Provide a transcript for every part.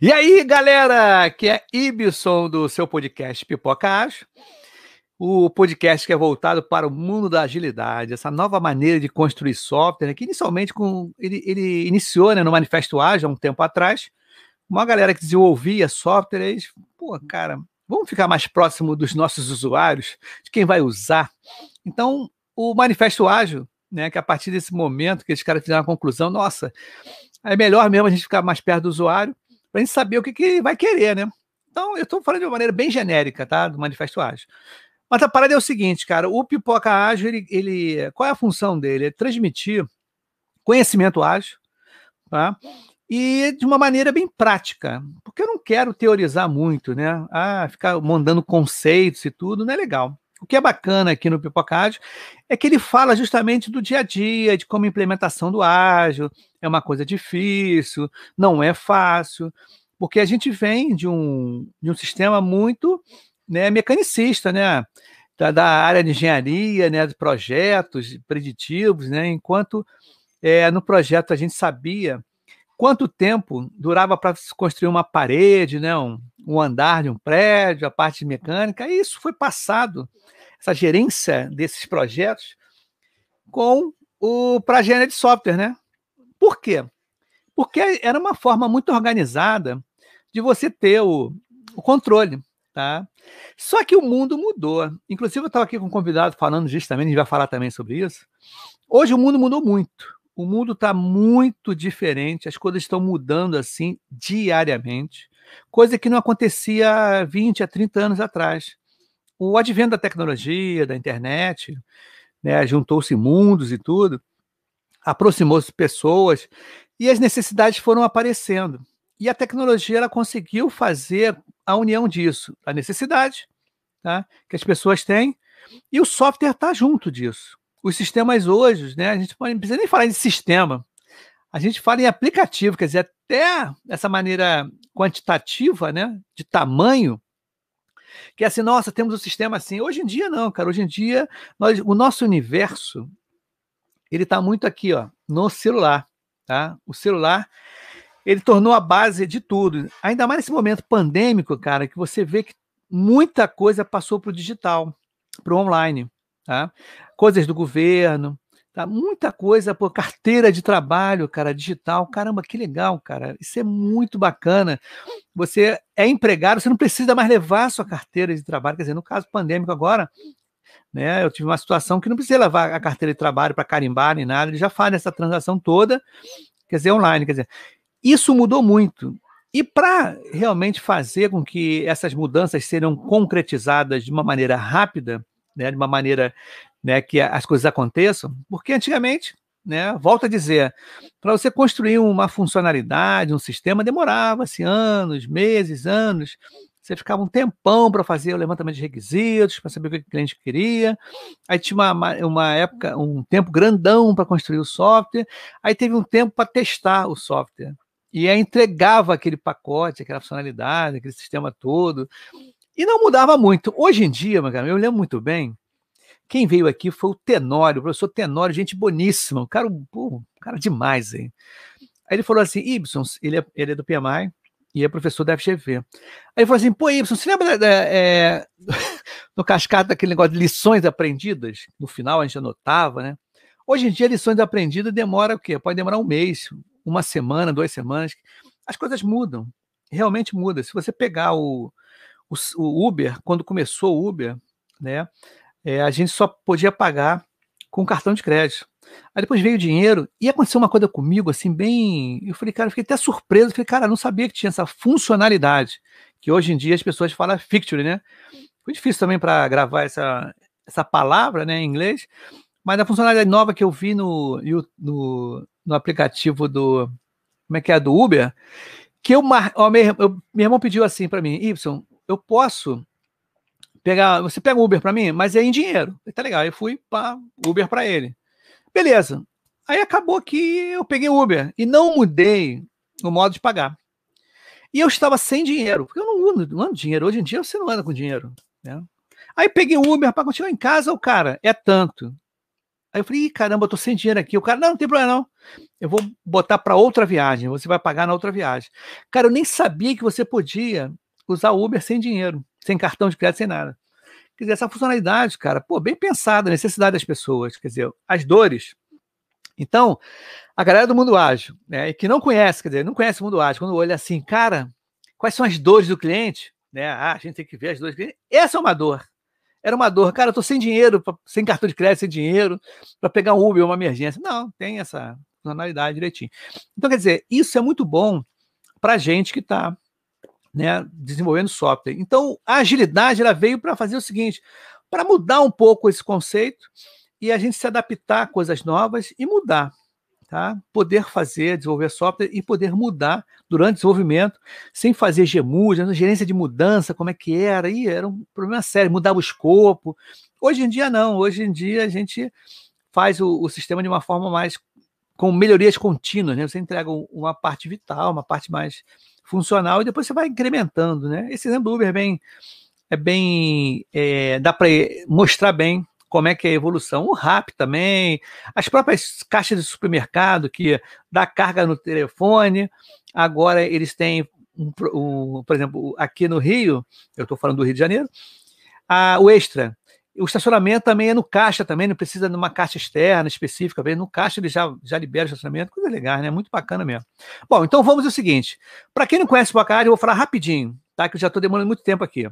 E aí, galera, que é Ibson do seu podcast Pipoca Acho. O podcast que é voltado para o mundo da agilidade, essa nova maneira de construir software, né, que inicialmente com, ele, ele iniciou né, no Manifesto Ágil há um tempo atrás. Uma galera que desenvolvia softwares, pô, cara, vamos ficar mais próximo dos nossos usuários, de quem vai usar. Então, o Manifesto Ágil, né, que a partir desse momento que esses caras fizeram a conclusão, nossa, é melhor mesmo a gente ficar mais perto do usuário, para a gente saber o que, que vai querer, né? Então, eu estou falando de uma maneira bem genérica, tá? Do Manifesto Ágil. Mas a parada é o seguinte, cara, o Pipoca Ágil, ele, ele qual é a função dele? É transmitir conhecimento ágil, tá? E de uma maneira bem prática, porque eu não quero teorizar muito, né? Ah, ficar mandando conceitos e tudo, não é legal. O que é bacana aqui no Pipoca Ágil é que ele fala justamente do dia a dia, de como a implementação do ágil é uma coisa difícil, não é fácil, porque a gente vem de um, de um sistema muito né, mecanicista, né? Da, da área de engenharia, né, de projetos preditivos, né? Enquanto é, no projeto a gente sabia quanto tempo durava para construir uma parede, né, um, um, andar de um prédio, a parte mecânica, e isso foi passado, essa gerência desses projetos, com o para a de software, né? Por quê? Porque era uma forma muito organizada de você ter o, o controle, tá? Só que o mundo mudou. Inclusive, eu estava aqui com um convidado falando justamente, a gente vai falar também sobre isso. Hoje o mundo mudou muito o mundo está muito diferente, as coisas estão mudando assim diariamente, coisa que não acontecia há 20 a 30 anos atrás. O advento da tecnologia, da internet, né, juntou-se mundos e tudo, aproximou-se pessoas e as necessidades foram aparecendo. E a tecnologia ela conseguiu fazer a união disso, a necessidade tá, que as pessoas têm, e o software está junto disso os sistemas hoje, né? A gente não precisa nem falar de sistema, a gente fala em aplicativo, quer dizer, até essa maneira quantitativa, né, de tamanho, que é assim, nossa, temos um sistema assim. Hoje em dia não, cara. Hoje em dia nós, o nosso universo ele está muito aqui, ó, no celular, tá? O celular ele tornou a base de tudo. Ainda mais nesse momento pandêmico, cara, que você vê que muita coisa passou para o digital, para o online. Tá? Coisas do governo, tá? muita coisa, por carteira de trabalho, cara, digital. Caramba, que legal, cara. Isso é muito bacana. Você é empregado, você não precisa mais levar sua carteira de trabalho. Quer dizer, no caso pandêmico agora, né, eu tive uma situação que não precisa levar a carteira de trabalho para carimbar nem nada, ele já faz essa transação toda, quer dizer, online. Quer dizer, isso mudou muito. E para realmente fazer com que essas mudanças sejam concretizadas de uma maneira rápida, né, de uma maneira né, que as coisas aconteçam, porque antigamente, né, volto a dizer, para você construir uma funcionalidade, um sistema, demorava-se anos, meses, anos. Você ficava um tempão para fazer o levantamento de requisitos, para saber o que o cliente queria. Aí tinha uma, uma época, um tempo grandão para construir o software. Aí teve um tempo para testar o software. E aí entregava aquele pacote, aquela funcionalidade, aquele sistema todo. E não mudava muito. Hoje em dia, eu lembro muito bem, quem veio aqui foi o Tenório, o professor Tenório, gente boníssima, um cara, um cara demais, hein? Aí ele falou assim, Ibson, ele é, ele é do PMI e é professor da FGV. Aí ele falou assim, pô, Ibson, você lembra da, é, no cascata daquele negócio de lições aprendidas? No final a gente anotava, né? Hoje em dia, lições aprendidas demora o quê? Pode demorar um mês, uma semana, duas semanas. As coisas mudam, realmente muda. Se você pegar o, o, o Uber, quando começou o Uber, né, é, a gente só podia pagar com cartão de crédito. Aí depois veio o dinheiro e aconteceu uma coisa comigo, assim, bem. Eu falei, cara, eu fiquei até surpreso. Eu falei, cara, não sabia que tinha essa funcionalidade, que hoje em dia as pessoas falam Fictory, né? Foi difícil também para gravar essa, essa palavra né, em inglês, mas a funcionalidade nova que eu vi no, no, no aplicativo do. Como é que é? Do Uber, que eu, eu, meu irmão pediu assim para mim, Y, eu posso pegar, você pega o Uber para mim, mas é em dinheiro. Tá legal. Eu fui para Uber para ele. Beleza. Aí acabou que eu peguei o Uber e não mudei o modo de pagar. E eu estava sem dinheiro, porque eu não ando, não ando dinheiro. Hoje em dia você não anda com dinheiro. Né? Aí peguei o Uber para continuar em casa, o cara, é tanto. Aí eu falei, caramba, eu tô sem dinheiro aqui. O cara, não, não tem problema não. Eu vou botar para outra viagem, você vai pagar na outra viagem. Cara, eu nem sabia que você podia usar Uber sem dinheiro, sem cartão de crédito, sem nada. Quer dizer, essa funcionalidade, cara, pô, bem pensada, a necessidade das pessoas, quer dizer, as dores. Então, a galera do mundo ágil, né, que não conhece, quer dizer, não conhece o mundo ágil, quando olha assim, cara, quais são as dores do cliente, né? Ah, a gente tem que ver as dores do cliente. Essa é uma dor. Era uma dor. Cara, eu tô sem dinheiro, sem cartão de crédito, sem dinheiro, para pegar um Uber, uma emergência. Não, tem essa funcionalidade direitinho. Então, quer dizer, isso é muito bom para gente que está né, desenvolvendo software. Então, a agilidade ela veio para fazer o seguinte, para mudar um pouco esse conceito e a gente se adaptar a coisas novas e mudar. Tá? Poder fazer, desenvolver software e poder mudar durante o desenvolvimento, sem fazer gemude, gerência de mudança, como é que era, e era um problema sério, mudava o escopo. Hoje em dia, não, hoje em dia a gente faz o, o sistema de uma forma mais com melhorias contínuas, né? Você entrega uma parte vital, uma parte mais funcional e depois você vai incrementando, né? Esse exemplo do Uber é bem, é bem, é, dá para mostrar bem como é que é a evolução. O RAP também, as próprias caixas de supermercado que dá carga no telefone, agora eles têm, um, um, por exemplo, aqui no Rio, eu estou falando do Rio de Janeiro, a, o Extra, o estacionamento também é no caixa também, não precisa de uma caixa externa específica, no caixa ele já, já libera o estacionamento, coisa legal, né? Muito bacana mesmo. Bom, então vamos ao seguinte. Para quem não conhece o Pocahad, eu vou falar rapidinho, tá? Que eu já estou demorando muito tempo aqui.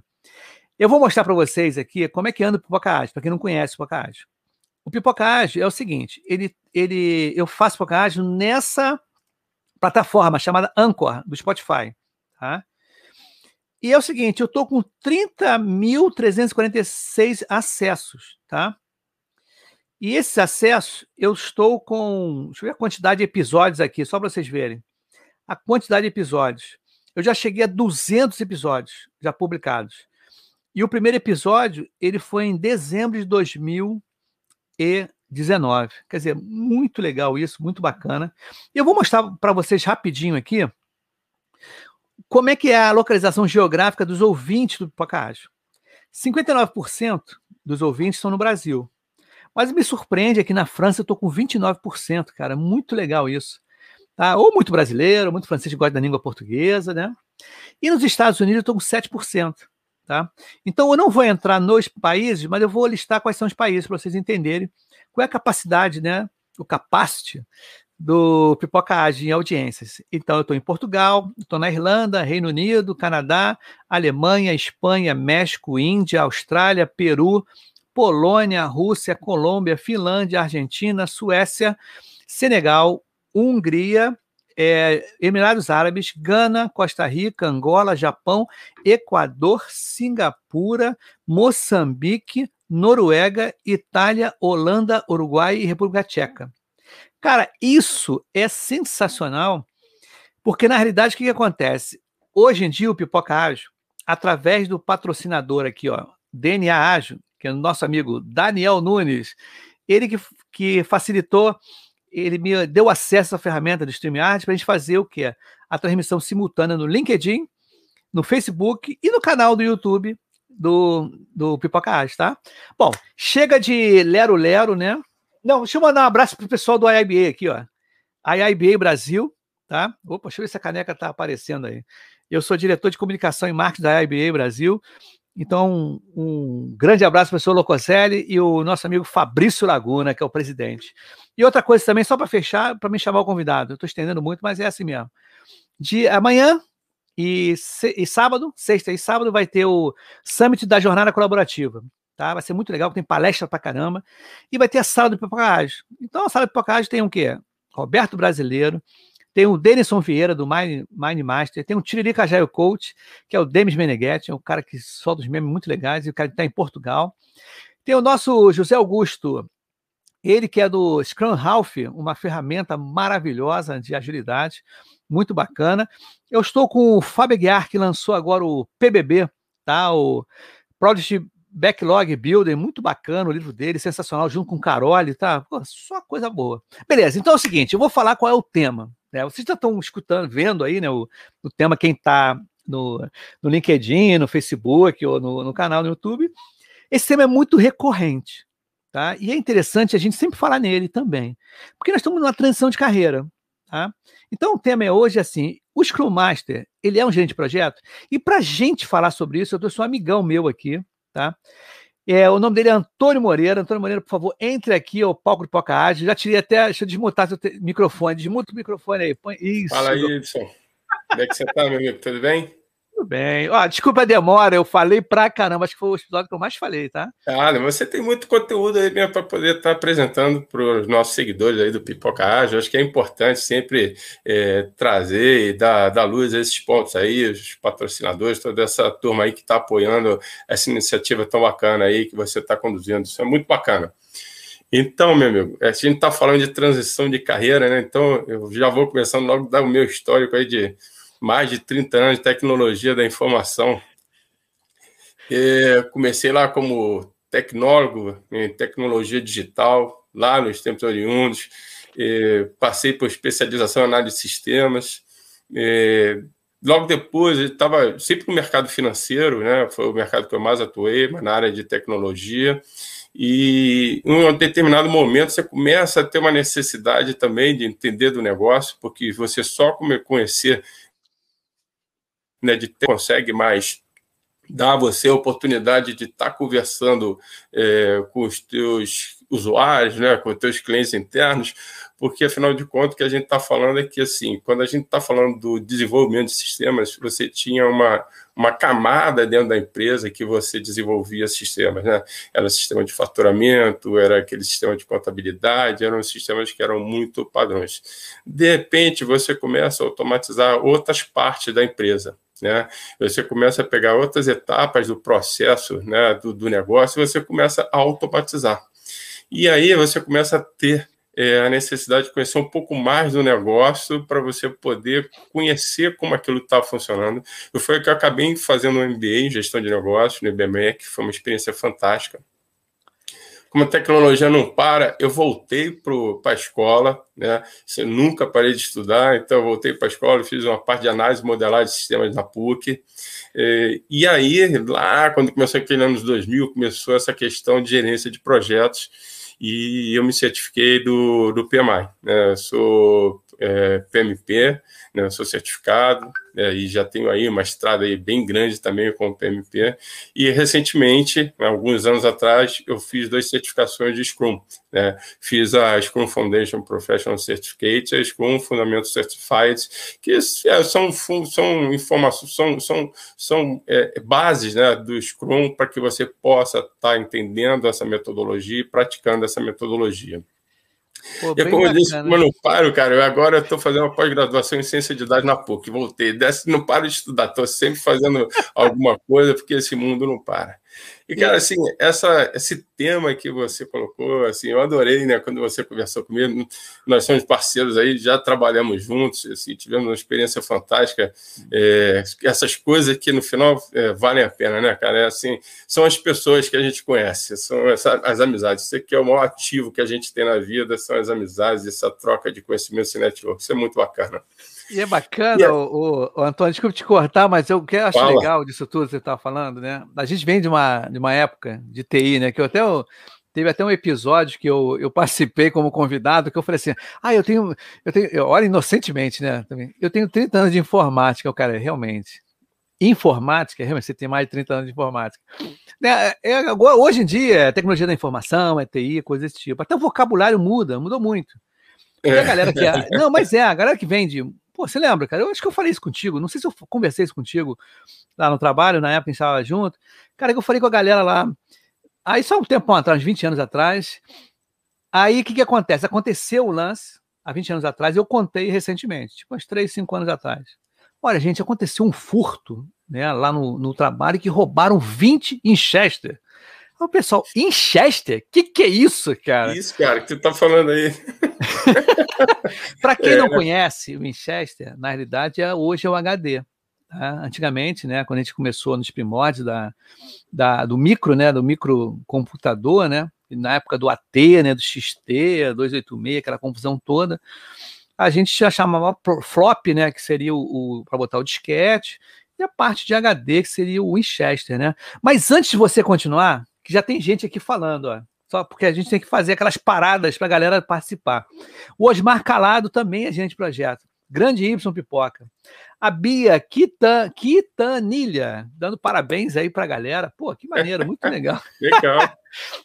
Eu vou mostrar para vocês aqui como é que anda o Pipocage, para quem não conhece o Pipocage. O Pipocage é o seguinte, ele, ele, eu faço Pipocage nessa plataforma chamada Anchor, do Spotify, tá? E é o seguinte, eu estou com 30.346 acessos, tá? E esses acessos, eu estou com. Deixa eu ver a quantidade de episódios aqui, só para vocês verem. A quantidade de episódios. Eu já cheguei a 200 episódios já publicados. E o primeiro episódio, ele foi em dezembro de 2019. Quer dizer, muito legal isso, muito bacana. Eu vou mostrar para vocês rapidinho aqui como é que é a localização geográfica dos ouvintes do Ágil? 59% dos ouvintes estão no Brasil. Mas me surpreende aqui na França eu estou com 29%, cara. Muito legal isso. Tá? Ou muito brasileiro, muito francês que gosta da língua portuguesa, né? E nos Estados Unidos eu estou com 7%. Tá? Então eu não vou entrar nos países, mas eu vou listar quais são os países para vocês entenderem qual é a capacidade, né? O capacity do Pipoca Age em audiências. Então, eu estou em Portugal, estou na Irlanda, Reino Unido, Canadá, Alemanha, Espanha, México, Índia, Austrália, Peru, Polônia, Rússia, Colômbia, Finlândia, Argentina, Suécia, Senegal, Hungria, é, Emirados Árabes, Gana, Costa Rica, Angola, Japão, Equador, Singapura, Moçambique, Noruega, Itália, Holanda, Uruguai e República Tcheca. Cara, isso é sensacional, porque na realidade o que, que acontece? Hoje em dia o Pipoca Ágil, através do patrocinador aqui, ó, DNA Ágil, que é o nosso amigo Daniel Nunes, ele que, que facilitou, ele me deu acesso à ferramenta do StreamYard para a gente fazer o que? A transmissão simultânea no LinkedIn, no Facebook e no canal do YouTube do, do Pipoca Ágil, tá? Bom, chega de lero-lero, né? Não, deixa eu mandar um abraço pro pessoal do IIBA aqui, ó. IIBA Brasil, tá? Opa, deixa eu ver se a caneca tá aparecendo aí. Eu sou diretor de comunicação e marketing da IIBA Brasil. Então, um grande abraço para o professor Locoselli e o nosso amigo Fabrício Laguna, que é o presidente. E outra coisa também, só para fechar, para me chamar o convidado. Eu estou estendendo muito, mas é assim mesmo. De amanhã e, e sábado, sexta e sábado, vai ter o Summit da Jornada Colaborativa tá? Vai ser muito legal, tem palestra pra caramba. E vai ter a sala do pipocagem. Então, a sala do pipocagem tem o quê? Roberto Brasileiro, tem o Denison Vieira, do Mind, Mind Master, tem o Tiririca Jaio Coach, que é o Demis Meneghetti, é um cara que solta os memes muito legais, e o cara que está em Portugal. Tem o nosso José Augusto, ele que é do Scrum Half, uma ferramenta maravilhosa de agilidade, muito bacana. Eu estou com o Fábio Guiar, que lançou agora o PBB, tá? O Project Backlog Builder, muito bacana o livro dele, sensacional, junto com Carole, tá? Pô, só coisa boa. Beleza, então é o seguinte, eu vou falar qual é o tema. Né? Vocês já estão escutando, vendo aí, né, o, o tema, quem está no, no LinkedIn, no Facebook ou no, no canal no YouTube. Esse tema é muito recorrente, tá? E é interessante a gente sempre falar nele também, porque nós estamos numa transição de carreira, tá? Então o tema é hoje assim, o Scrum Master, ele é um gerente de projeto? E para gente falar sobre isso, eu trouxe um amigão meu aqui, tá? É, o nome dele é Antônio Moreira. Antônio Moreira, por favor, entre aqui ao palco do Poca Ágil. Já tirei até, deixa eu desmutar seu microfone. Desmuta o microfone aí. Põe isso. Fala aí, Edson. Como é que você tá, meu amigo? Tudo bem? Tudo bem. Ó, desculpa a demora, eu falei pra caramba, acho que foi o episódio que eu mais falei, tá? Ah, você tem muito conteúdo aí mesmo para poder estar tá apresentando para os nossos seguidores aí do Pipoca Ágil. Acho que é importante sempre é, trazer e dar, dar luz a esses pontos aí, os patrocinadores, toda essa turma aí que está apoiando essa iniciativa tão bacana aí que você está conduzindo. Isso é muito bacana. Então, meu amigo, a gente está falando de transição de carreira, né? Então, eu já vou começando logo dar o meu histórico aí de mais de 30 anos de tecnologia da informação. E comecei lá como tecnólogo em tecnologia digital, lá nos tempos oriundos. E passei por especialização em análise de sistemas. E logo depois, estava sempre no mercado financeiro, né? foi o mercado que eu mais atuei, mas na área de tecnologia. E em um determinado momento você começa a ter uma necessidade também de entender do negócio, porque você só conhecer né, de ter, consegue mais dar a você a oportunidade de estar tá conversando é, com os teus usuários, né, com os teus clientes internos, porque afinal de contas o que a gente está falando é que assim, quando a gente está falando do desenvolvimento de sistemas, você tinha uma, uma camada dentro da empresa que você desenvolvia sistemas, né? Era sistema de faturamento, era aquele sistema de contabilidade, eram sistemas que eram muito padrões. De repente, você começa a automatizar outras partes da empresa. Né? Você começa a pegar outras etapas do processo né, do, do negócio você começa a automatizar. E aí você começa a ter é, a necessidade de conhecer um pouco mais do negócio para você poder conhecer como aquilo está funcionando. Eu foi que eu acabei fazendo um MBA em gestão de negócios no IBMEC, foi uma experiência fantástica como a tecnologia não para, eu voltei para a escola, né? Eu nunca parei de estudar, então eu voltei para a escola, fiz uma parte de análise modelar de sistemas na PUC. E, e aí, lá, quando começou aquele anos 2000, começou essa questão de gerência de projetos e eu me certifiquei do, do PMI. Né? sou é, PMP, né? sou certificado, é, e já tenho aí uma estrada aí bem grande também com o PMP. E recentemente, alguns anos atrás, eu fiz duas certificações de Scrum. Né? Fiz a Scrum Foundation Professional Certificate e a Scrum Fundamental Certified, que é, são, são informações, são, são, são é, bases né, do Scrum para que você possa estar tá entendendo essa metodologia e praticando essa metodologia. Pô, e como eu disse, como eu não paro, cara, eu agora estou fazendo uma pós-graduação em ciência de dados na PUC, voltei, desse, não paro de estudar, estou sempre fazendo alguma coisa, porque esse mundo não para. E, cara, assim, essa, esse tema que você colocou, assim, eu adorei, né, quando você conversou comigo, nós somos parceiros aí, já trabalhamos juntos, assim, tivemos uma experiência fantástica, é, essas coisas que no final é, valem a pena, né, cara, é assim, são as pessoas que a gente conhece, são essa, as amizades, isso aqui é o maior ativo que a gente tem na vida, são as amizades, essa troca de conhecimentos e network, isso é muito bacana. E é bacana, yeah. o, o, Antônio, desculpa te cortar, mas eu que acho Fala. legal disso tudo que você está falando, né? A gente vem de uma, de uma época de TI, né? Que eu até eu, teve até um episódio que eu, eu participei como convidado, que eu falei assim: ah, eu tenho, eu tenho, eu, olha, inocentemente, né? Também, eu tenho 30 anos de informática, o cara, realmente. Informática, realmente, você tem mais de 30 anos de informática. É, é, agora, hoje em dia, é tecnologia da informação, é TI, coisa desse tipo. Até o vocabulário muda, mudou muito. E a galera que. É, não, mas é, a galera que vem de Pô, você lembra, cara? Eu acho que eu falei isso contigo. Não sei se eu conversei isso contigo lá no trabalho, na época a gente estava junto. Cara, eu falei com a galera lá. Aí só um tempo atrás, uns 20 anos atrás. Aí o que, que acontece? Aconteceu o lance há 20 anos atrás, eu contei recentemente, tipo uns 3, 5 anos atrás. Olha, gente, aconteceu um furto né, lá no, no trabalho que roubaram 20 em O pessoal, em Chester? Que que é isso, cara? Isso, cara, que tu tá falando aí. Para quem é. não conhece, o Winchester, na realidade, é, hoje é o HD. Tá? Antigamente, né, quando a gente começou nos primórdios da, da, do micro, né, do microcomputador, né, na época do AT, né, do XT, 286, aquela confusão toda, a gente já chamava flop, né, que seria o, o para botar o disquete, e a parte de HD, que seria o Winchester, né? Mas antes de você continuar, que já tem gente aqui falando, ó. Só porque a gente tem que fazer aquelas paradas para a galera participar. O Osmar Calado também é gente projeto. Grande Y Pipoca. A Bia Quitan, Quitanilha, dando parabéns aí para a galera. Pô, que maneiro, muito legal. legal.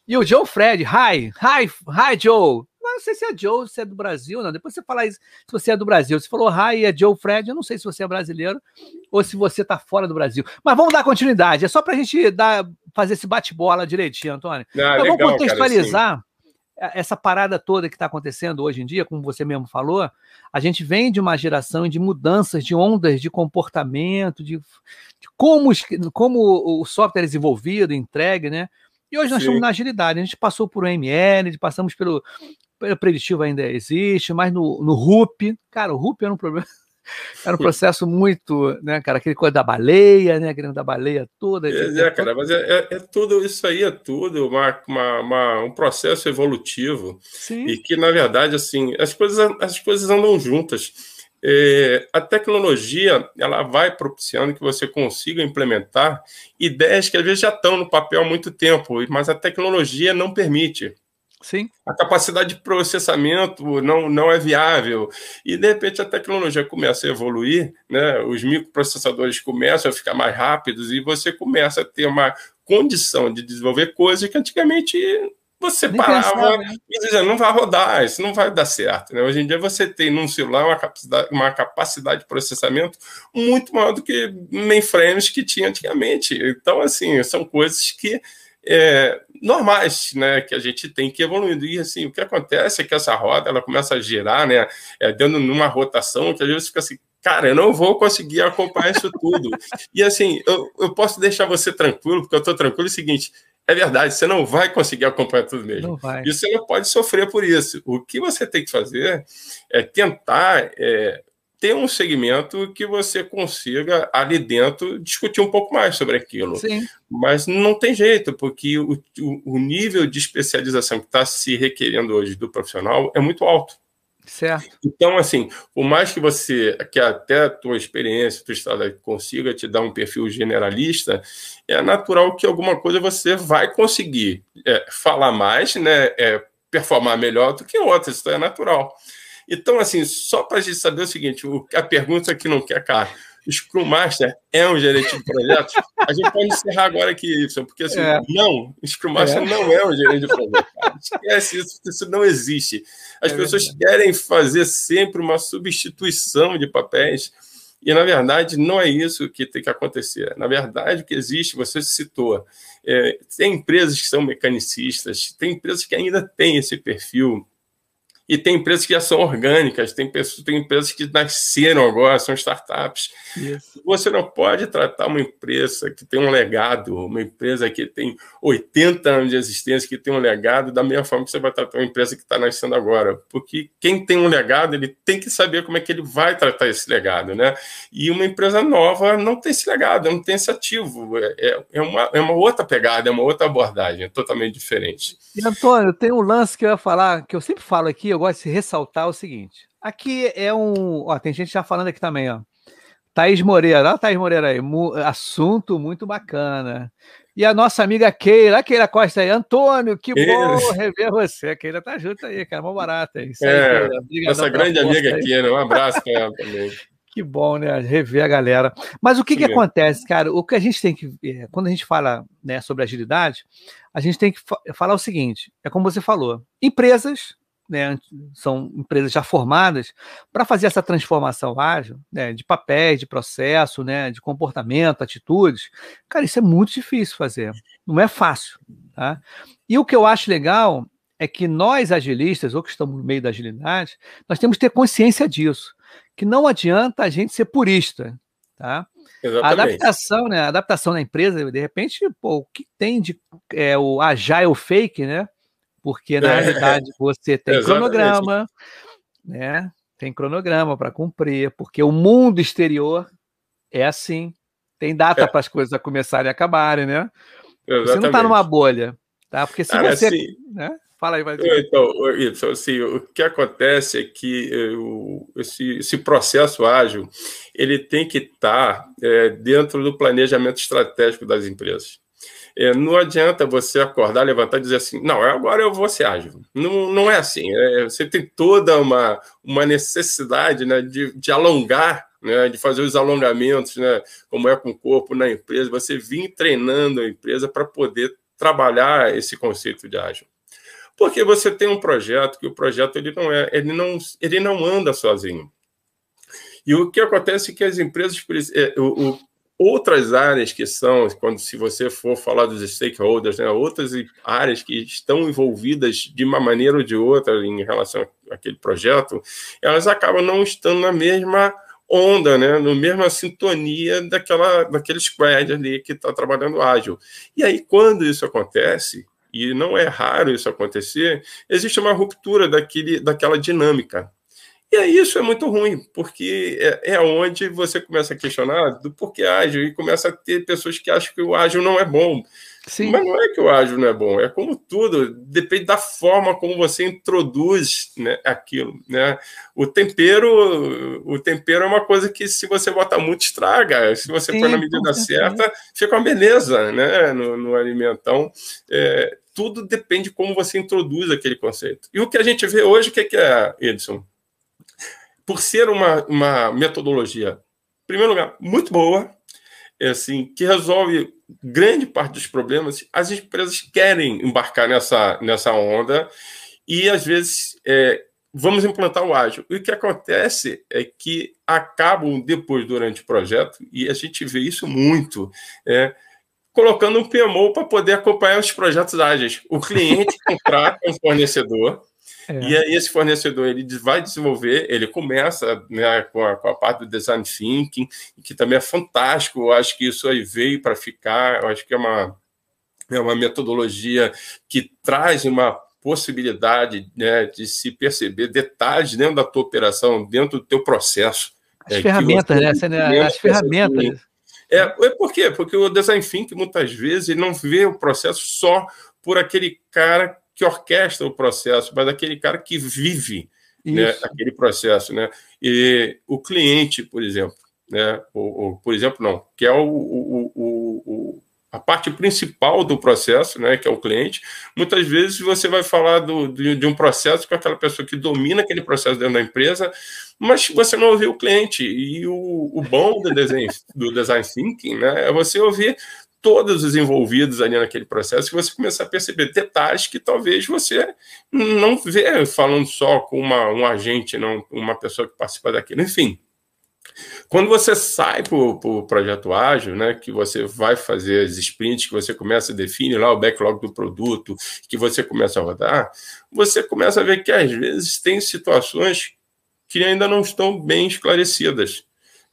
e o Joe Fred, hi, hi, hi, Joe não sei se é Joe, se é do Brasil, não. Depois você fala isso, se você é do Brasil. Você falou hi, é Joe Fred. Eu não sei se você é brasileiro ou se você está fora do Brasil. Mas vamos dar continuidade. É só para a gente dar, fazer esse bate-bola direitinho, Antônio. Ah, legal, vamos contextualizar cara, essa parada toda que está acontecendo hoje em dia, como você mesmo falou. A gente vem de uma geração de mudanças, de ondas de comportamento, de, de como, como o software é desenvolvido, entregue, né? E hoje nós Sim. estamos na agilidade. A gente passou por ML, passamos pelo, preditivo ainda existe, mas no, no RUP, cara, o RUP era um problema. Era um processo muito, né, cara, aquele coisa da baleia, né, aquele da baleia toda. É, é cara, mas é, é, é, tudo, isso aí é tudo uma, uma, uma, um processo evolutivo Sim. e que, na verdade, assim, as coisas, as coisas andam juntas. É, a tecnologia ela vai propiciando que você consiga implementar ideias que às vezes já estão no papel há muito tempo, mas a tecnologia não permite. Sim. A capacidade de processamento não, não é viável. E, de repente, a tecnologia começa a evoluir, né? os microprocessadores começam a ficar mais rápidos e você começa a ter uma condição de desenvolver coisas que antigamente você Nem parava pensar, né? e dizia, não vai rodar, isso não vai dar certo. Né? Hoje em dia você tem num celular uma capacidade, uma capacidade de processamento muito maior do que mainframes que tinha antigamente. Então, assim, são coisas que é, normais, né, que a gente tem que evoluir. E assim, o que acontece é que essa roda ela começa a girar, né, é, dando numa rotação que às vezes fica assim, cara, eu não vou conseguir acompanhar isso tudo. e assim, eu, eu posso deixar você tranquilo, porque eu estou tranquilo é o seguinte. É verdade, você não vai conseguir acompanhar tudo mesmo. E você não pode sofrer por isso. O que você tem que fazer é tentar é, ter um segmento que você consiga ali dentro discutir um pouco mais sobre aquilo. Sim. Mas não tem jeito, porque o, o nível de especialização que está se requerendo hoje do profissional é muito alto. Certo. Então, assim, por mais que você, que até a tua experiência, tua história consiga te dar um perfil generalista, é natural que alguma coisa você vai conseguir é, falar mais, né, é, performar melhor do que outras, isso é natural. Então, assim, só para a gente saber o seguinte, a pergunta que não quer calar. Scrum Master é um gerente de projetos? A gente pode encerrar agora aqui, Y, porque assim, é. não, Scrum Master é. não é um gerente de projetos. Esquece isso, isso não existe. As é pessoas verdade. querem fazer sempre uma substituição de papéis, e, na verdade, não é isso que tem que acontecer. Na verdade, o que existe, você citou, é, tem empresas que são mecanicistas, tem empresas que ainda têm esse perfil e tem empresas que já são orgânicas, tem, pessoas, tem empresas que nasceram agora, são startups. Isso. Você não pode tratar uma empresa que tem um legado, uma empresa que tem 80 anos de existência, que tem um legado, da mesma forma que você vai tratar uma empresa que está nascendo agora. Porque quem tem um legado, ele tem que saber como é que ele vai tratar esse legado. Né? E uma empresa nova não tem esse legado, não tem esse ativo. É, é, uma, é uma outra pegada, é uma outra abordagem, é totalmente diferente. E, Antônio, tem um lance que eu ia falar, que eu sempre falo aqui, eu gosto de ressaltar o seguinte. Aqui é um. Ó, tem gente já falando aqui também, ó. Thaís Moreira, olha a Thaís Moreira aí, assunto muito bacana. E a nossa amiga Keira, Keira Costa aí, Antônio, que bom rever você. A Keira tá junto aí, cara, mó barata. Isso é, aí, nossa grande amiga Keira, um abraço para ela também. Que bom, né? Rever a galera. Mas o que, que acontece, cara? O que a gente tem que. É, quando a gente fala né, sobre agilidade, a gente tem que fa falar o seguinte: é como você falou, empresas né, são empresas já formadas, para fazer essa transformação ágil, né, de papéis, de processo, né, de comportamento, atitudes, cara, isso é muito difícil fazer, não é fácil. Tá? E o que eu acho legal é que nós agilistas, ou que estamos no meio da agilidade, nós temos que ter consciência disso, que não adianta a gente ser purista, tá? A adaptação, né? A adaptação na empresa, de repente, pô, o que tem de é, o agile fake, né? Porque na é. realidade você tem cronograma, né? Tem cronograma para cumprir, porque o mundo exterior é assim, tem data é. para as coisas começarem e acabarem, né? Exatamente. Você não está numa bolha, tá? Porque se Cara, você, assim, né? Fala aí, vai. Então, assim, o que acontece é que eh, esse, esse processo ágil ele tem que estar tá, é, dentro do planejamento estratégico das empresas. É, não adianta você acordar, levantar e dizer assim, não, agora eu vou ser ágil. Não, não é assim. É, você tem toda uma, uma necessidade né, de, de alongar, né, de fazer os alongamentos, né, como é com o corpo na empresa, você vir treinando a empresa para poder trabalhar esse conceito de ágil. Porque você tem um projeto que o projeto ele não é, ele não, ele não anda sozinho. E o que acontece é que as empresas, é, o, o, outras áreas que são, quando se você for falar dos stakeholders, né, outras áreas que estão envolvidas de uma maneira ou de outra em relação àquele projeto, elas acabam não estando na mesma onda, né, na mesma sintonia daquela, daquele squad ali que está trabalhando ágil. E aí, quando isso acontece, e não é raro isso acontecer, existe uma ruptura daquele, daquela dinâmica. E aí isso é muito ruim, porque é, é onde você começa a questionar do porquê ágil e começa a ter pessoas que acham que o ágil não é bom. Sim. Mas não é que o ágil não é bom, é como tudo, depende da forma como você introduz né, aquilo. Né? O tempero, o tempero é uma coisa que se você bota muito estraga, se você Sim, põe na medida certa, fica uma beleza né, no, no alimento. Então, é, tudo depende de como você introduz aquele conceito. E o que a gente vê hoje, o que é, Edson? Por ser uma, uma metodologia, em primeiro lugar, muito boa, é assim, que resolve grande parte dos problemas, as empresas querem embarcar nessa, nessa onda e, às vezes, é, vamos implantar o ágil. E o que acontece é que acabam depois, durante o projeto, e a gente vê isso muito, é, colocando um PMO para poder acompanhar os projetos ágeis. O cliente contrata um fornecedor, é. E aí esse fornecedor ele vai desenvolver, ele começa né, com, a, com, a, parte do design thinking, que também é fantástico. Eu acho que isso aí veio para ficar. Eu acho que é uma, é uma metodologia que traz uma possibilidade né, de se perceber detalhes dentro da tua operação, dentro do teu processo. As é, ferramentas, né? As ferramentas. É, é por quê? Porque o design thinking, muitas vezes, ele não vê o processo só por aquele cara que orquestra o processo, mas aquele cara que vive né, aquele processo. Né? E o cliente, por exemplo, né, ou, ou por exemplo, não, que é o, o, o, a parte principal do processo, né, que é o cliente, muitas vezes você vai falar do, de, de, um processo com aquela pessoa que domina aquele processo dentro da empresa, mas você não ouviu o cliente. E o, o bom do design, do design thinking né, é você ouvir todos os envolvidos ali naquele processo, e você começar a perceber detalhes que talvez você não vê falando só com uma, um agente, não uma pessoa que participa daquilo. Enfim, quando você sai para o pro projeto ágil, né, que você vai fazer as sprints, que você começa a definir lá o backlog do produto, que você começa a rodar, você começa a ver que às vezes tem situações que ainda não estão bem esclarecidas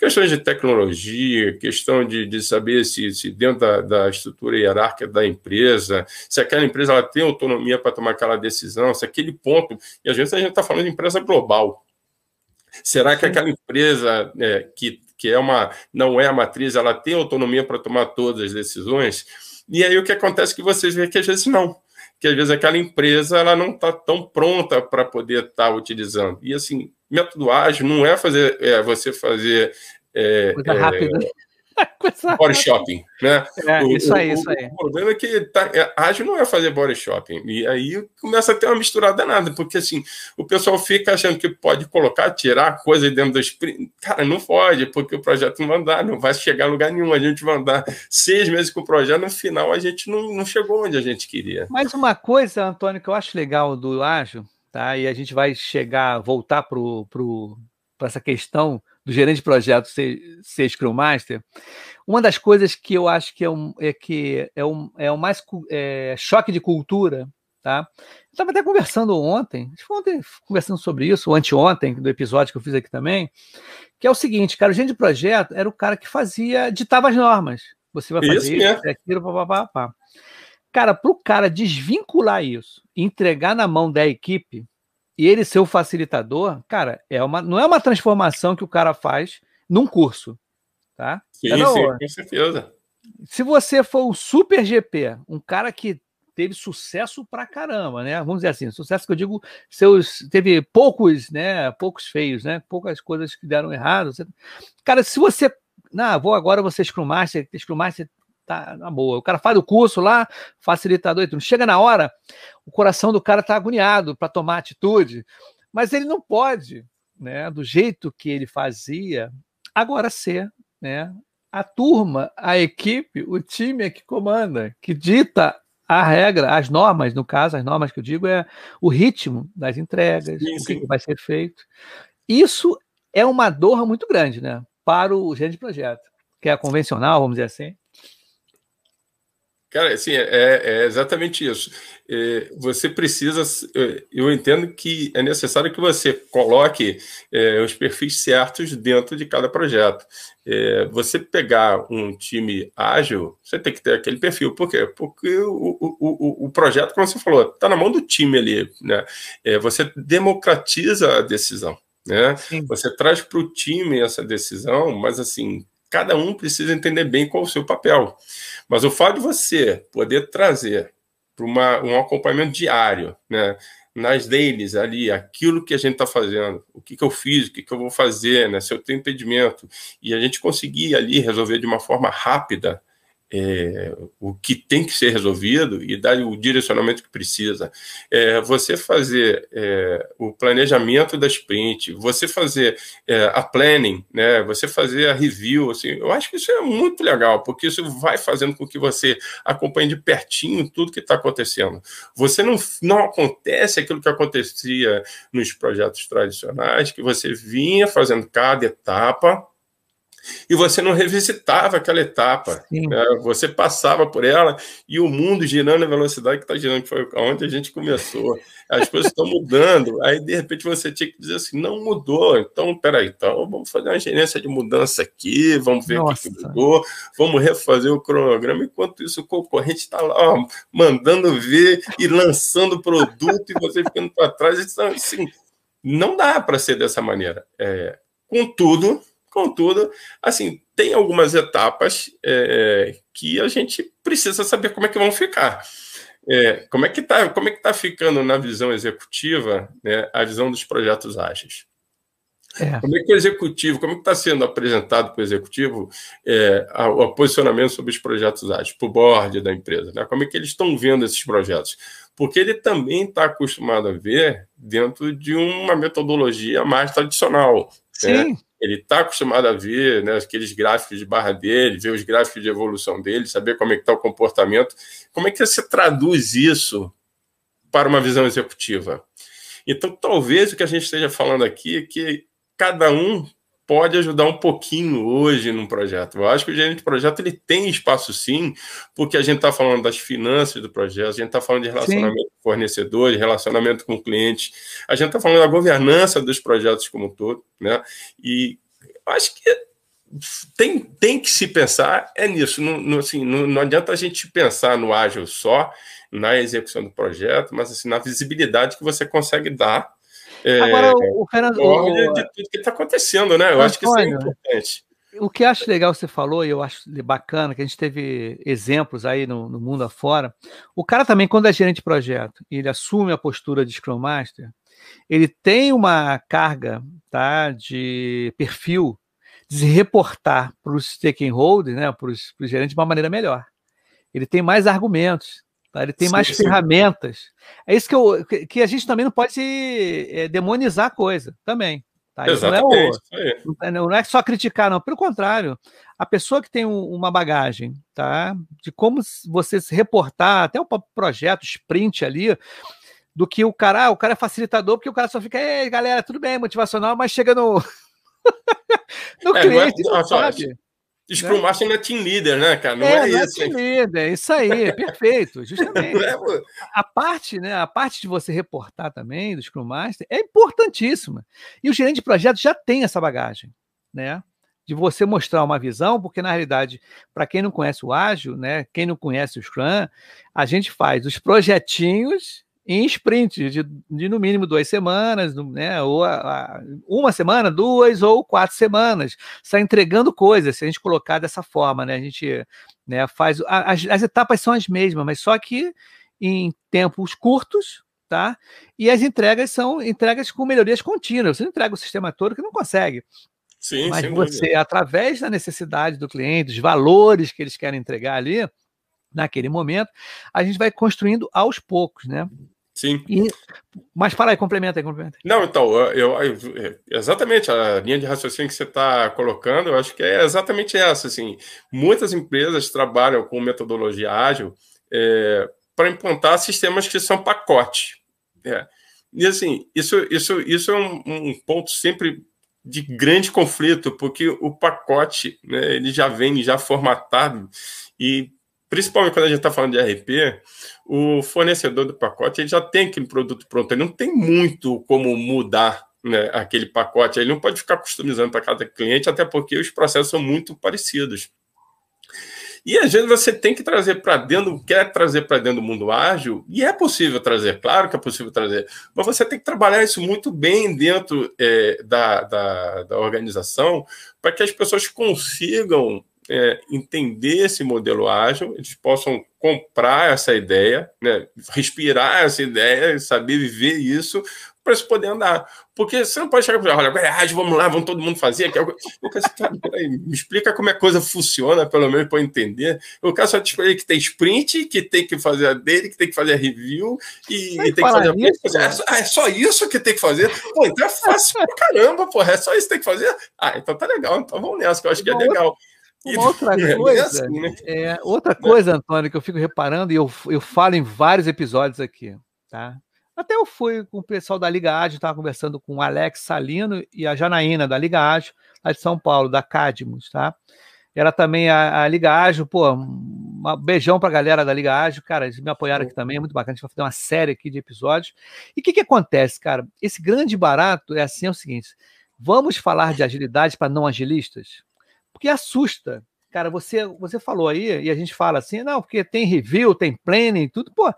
questões de tecnologia, questão de, de saber se, se dentro da, da, estrutura hierárquica da empresa, se aquela empresa ela tem autonomia para tomar aquela decisão, se aquele ponto, e às vezes a gente está falando de empresa global. Será que aquela empresa é, que, que é uma, não é a matriz, ela tem autonomia para tomar todas as decisões? E aí o que acontece é que vocês veem que às vezes não que às vezes aquela empresa ela não está tão pronta para poder estar tá utilizando. E assim, método ágil não é fazer é você fazer é, Coisa é, rápida. body shopping, né? É, o, isso aí, o, isso aí. O problema é que tá, é, ágil não é fazer body shopping. E aí começa a ter uma misturada danada, porque assim, o pessoal fica achando que pode colocar, tirar coisa dentro do sprint. Cara, não pode, porque o projeto não vai andar, não vai chegar a lugar nenhum. A gente vai andar seis meses com o projeto, no final a gente não, não chegou onde a gente queria. Mas uma coisa, Antônio, que eu acho legal do ágil, tá? E a gente vai chegar, voltar para pro, essa questão do gerente de projeto ser, ser Scrum Master, uma das coisas que eu acho que é, um, é que é, um, é o mais é, choque de cultura, tá? Eu estava até conversando ontem, ontem conversando sobre isso, ou anteontem, do episódio que eu fiz aqui também, que é o seguinte, cara, o gerente de projeto era o cara que fazia, ditava as normas. Você vai fazer isso, isso é. aquilo, papapá. Cara, para o cara desvincular isso entregar na mão da equipe, e ele ser o facilitador, cara, é uma, não é uma transformação que o cara faz num curso, tá? Sim, é sim, com certeza. Se você for um super GP, um cara que teve sucesso pra caramba, né? Vamos dizer assim, sucesso que eu digo, seus teve poucos, né? Poucos feios, né? Poucas coisas que deram errado. Cara, se você, não, vou agora você Scrum Master, Scrum Master tá na boa. O cara faz o curso lá, facilitador e tudo. Chega na hora, o coração do cara tá agoniado para tomar atitude, mas ele não pode, né, do jeito que ele fazia, agora ser, né, a turma, a equipe, o time é que comanda, que dita a regra, as normas, no caso, as normas que eu digo é o ritmo das entregas, sim, o que vai ser feito. Isso é uma dor muito grande, né, para o gerente de projeto, que é a convencional, vamos dizer assim, Cara, assim, é, é exatamente isso. É, você precisa, é, eu entendo que é necessário que você coloque é, os perfis certos dentro de cada projeto. É, você pegar um time ágil, você tem que ter aquele perfil. Por quê? Porque o, o, o, projeto, como você falou, está na mão do time ali. Né? É, você democratiza a decisão. Né? Você traz para o time essa decisão, mas assim, cada um precisa entender bem qual é o seu papel. Mas o fato de você poder trazer para um acompanhamento diário, né, nas dailies ali, aquilo que a gente está fazendo, o que, que eu fiz, o que, que eu vou fazer, né, se eu tenho impedimento, e a gente conseguir ali resolver de uma forma rápida, é, o que tem que ser resolvido e dar o direcionamento que precisa. É, você fazer é, o planejamento da sprint, você fazer é, a planning, né, você fazer a review, assim, eu acho que isso é muito legal, porque isso vai fazendo com que você acompanhe de pertinho tudo que está acontecendo. Você não, não acontece aquilo que acontecia nos projetos tradicionais, que você vinha fazendo cada etapa, e você não revisitava aquela etapa. Né? Você passava por ela e o mundo girando a velocidade que está girando, que foi onde a gente começou. As coisas estão mudando. Aí, de repente, você tinha que dizer assim: não mudou. Então, peraí, então vamos fazer uma gerência de mudança aqui, vamos ver o que mudou, vamos refazer o cronograma. Enquanto isso, o concorrente está lá ó, mandando ver e lançando produto e você ficando para trás. Então, assim, não dá para ser dessa maneira. É, contudo, Contudo, assim, tem algumas etapas é, que a gente precisa saber como é que vão ficar. É, como é que está como é que tá ficando na visão executiva né, a visão dos projetos ágeis? É. Como é que o executivo, como é que está sendo apresentado para o executivo é, o posicionamento sobre os projetos ágeis, para o board da empresa? Né? Como é que eles estão vendo esses projetos? Porque ele também está acostumado a ver dentro de uma metodologia mais tradicional. Né? Sim. Né? Ele está acostumado a ver né, aqueles gráficos de barra dele, ver os gráficos de evolução dele, saber como é que está o comportamento. Como é que você traduz isso para uma visão executiva? Então, talvez o que a gente esteja falando aqui é que cada um pode ajudar um pouquinho hoje num projeto. Eu acho que o gerente de projeto ele tem espaço sim, porque a gente está falando das finanças do projeto, a gente está falando de relacionamento sim. com fornecedores, relacionamento com clientes, a gente está falando da governança dos projetos como um todo, né? E acho que tem, tem que se pensar é nisso. Não, não, assim, não, não adianta a gente pensar no ágil só, na execução do projeto, mas assim, na visibilidade que você consegue dar é, Agora, o Fernando. O, de tudo que está acontecendo, né? Eu Antônio, acho que isso é importante. O que acho legal você falou, e eu acho bacana, que a gente teve exemplos aí no, no mundo afora. O cara também, quando é gerente de projeto e ele assume a postura de Scrum Master, ele tem uma carga tá, de perfil de se reportar para os stakeholders, né, para os gerentes, de uma maneira melhor. Ele tem mais argumentos, Tá? Ele tem sim, mais sim. ferramentas. É isso que, eu, que a gente também não pode é, demonizar a coisa também. Tá? Exatamente. Não é, o, não é só criticar, não. Pelo contrário, a pessoa que tem um, uma bagagem tá? de como você se reportar, até o projeto, sprint ali, do que o cara, ah, o cara é facilitador, porque o cara só fica, ei, galera, tudo bem, motivacional, mas chega no. no é, cliente, não é, não sabe. Scrum né? Master não é team leader, né, cara? Não é, é não é isso. É team leader, isso aí, perfeito, justamente. É, a parte, né, a parte de você reportar também do Scrum Master é importantíssima. E o gerente de projeto já tem essa bagagem, né? De você mostrar uma visão, porque na realidade, para quem não conhece o ágil, né, quem não conhece o Scrum, a gente faz os projetinhos em sprint de, de, no mínimo duas semanas, né, ou a, a, uma semana, duas ou quatro semanas, está entregando coisas, se a gente colocar dessa forma, né, a gente né, faz, a, as, as etapas são as mesmas, mas só que em tempos curtos, tá, e as entregas são entregas com melhorias contínuas, você não entrega o sistema todo que não consegue, Sim, Mas você, dúvida. através da necessidade do cliente, dos valores que eles querem entregar ali, naquele momento, a gente vai construindo aos poucos, né? Sim. E, mas fala aí, complementa aí, complementa. Não, então, eu, eu, exatamente a linha de raciocínio que você está colocando, eu acho que é exatamente essa. Assim, muitas empresas trabalham com metodologia ágil é, para implantar sistemas que são pacote. É. E assim, isso, isso, isso é um, um ponto sempre de grande conflito, porque o pacote né, ele já vem já formatado e principalmente quando a gente está falando de RP, o fornecedor do pacote ele já tem aquele produto pronto, ele não tem muito como mudar né, aquele pacote, ele não pode ficar customizando para cada cliente, até porque os processos são muito parecidos. E às vezes você tem que trazer para dentro, quer trazer para dentro do mundo ágil, e é possível trazer, claro que é possível trazer, mas você tem que trabalhar isso muito bem dentro é, da, da, da organização para que as pessoas consigam é, entender esse modelo ágil, eles possam comprar essa ideia, né, respirar essa ideia, saber viver isso, para eles poderem andar. Porque você não pode chegar e falar, olha, é ágil, vamos lá, vamos todo mundo fazer. Eu quero, peraí, me explica como é a coisa funciona, pelo menos para entender. Eu quero só te explicar que tem sprint, que tem que fazer a dele, que tem que fazer a review e, e tem que fazer a isso, é, é, só isso que tem que fazer? Pô, então é fácil pra caramba, porra, é só isso que tem que fazer? Ah, então tá legal, então vamos nessa, que eu acho que é legal. Uma outra é coisa, assim, né? é, outra coisa, Antônio, que eu fico reparando, e eu, eu falo em vários episódios aqui, tá? Até eu fui com o pessoal da Liga Ágil, estava conversando com o Alex Salino e a Janaína da Liga Ágil, lá de São Paulo, da Cadmus, tá? Era também a, a Liga Ágil, pô, um beijão para a galera da Liga Ágil, cara, eles me apoiaram aqui também, é muito bacana, a gente vai fazer uma série aqui de episódios. E o que, que acontece, cara? Esse grande barato é assim, é o seguinte, vamos falar de agilidade para não agilistas? Porque assusta. Cara, você, você falou aí, e a gente fala assim, não, porque tem review, tem planning, tudo, pô.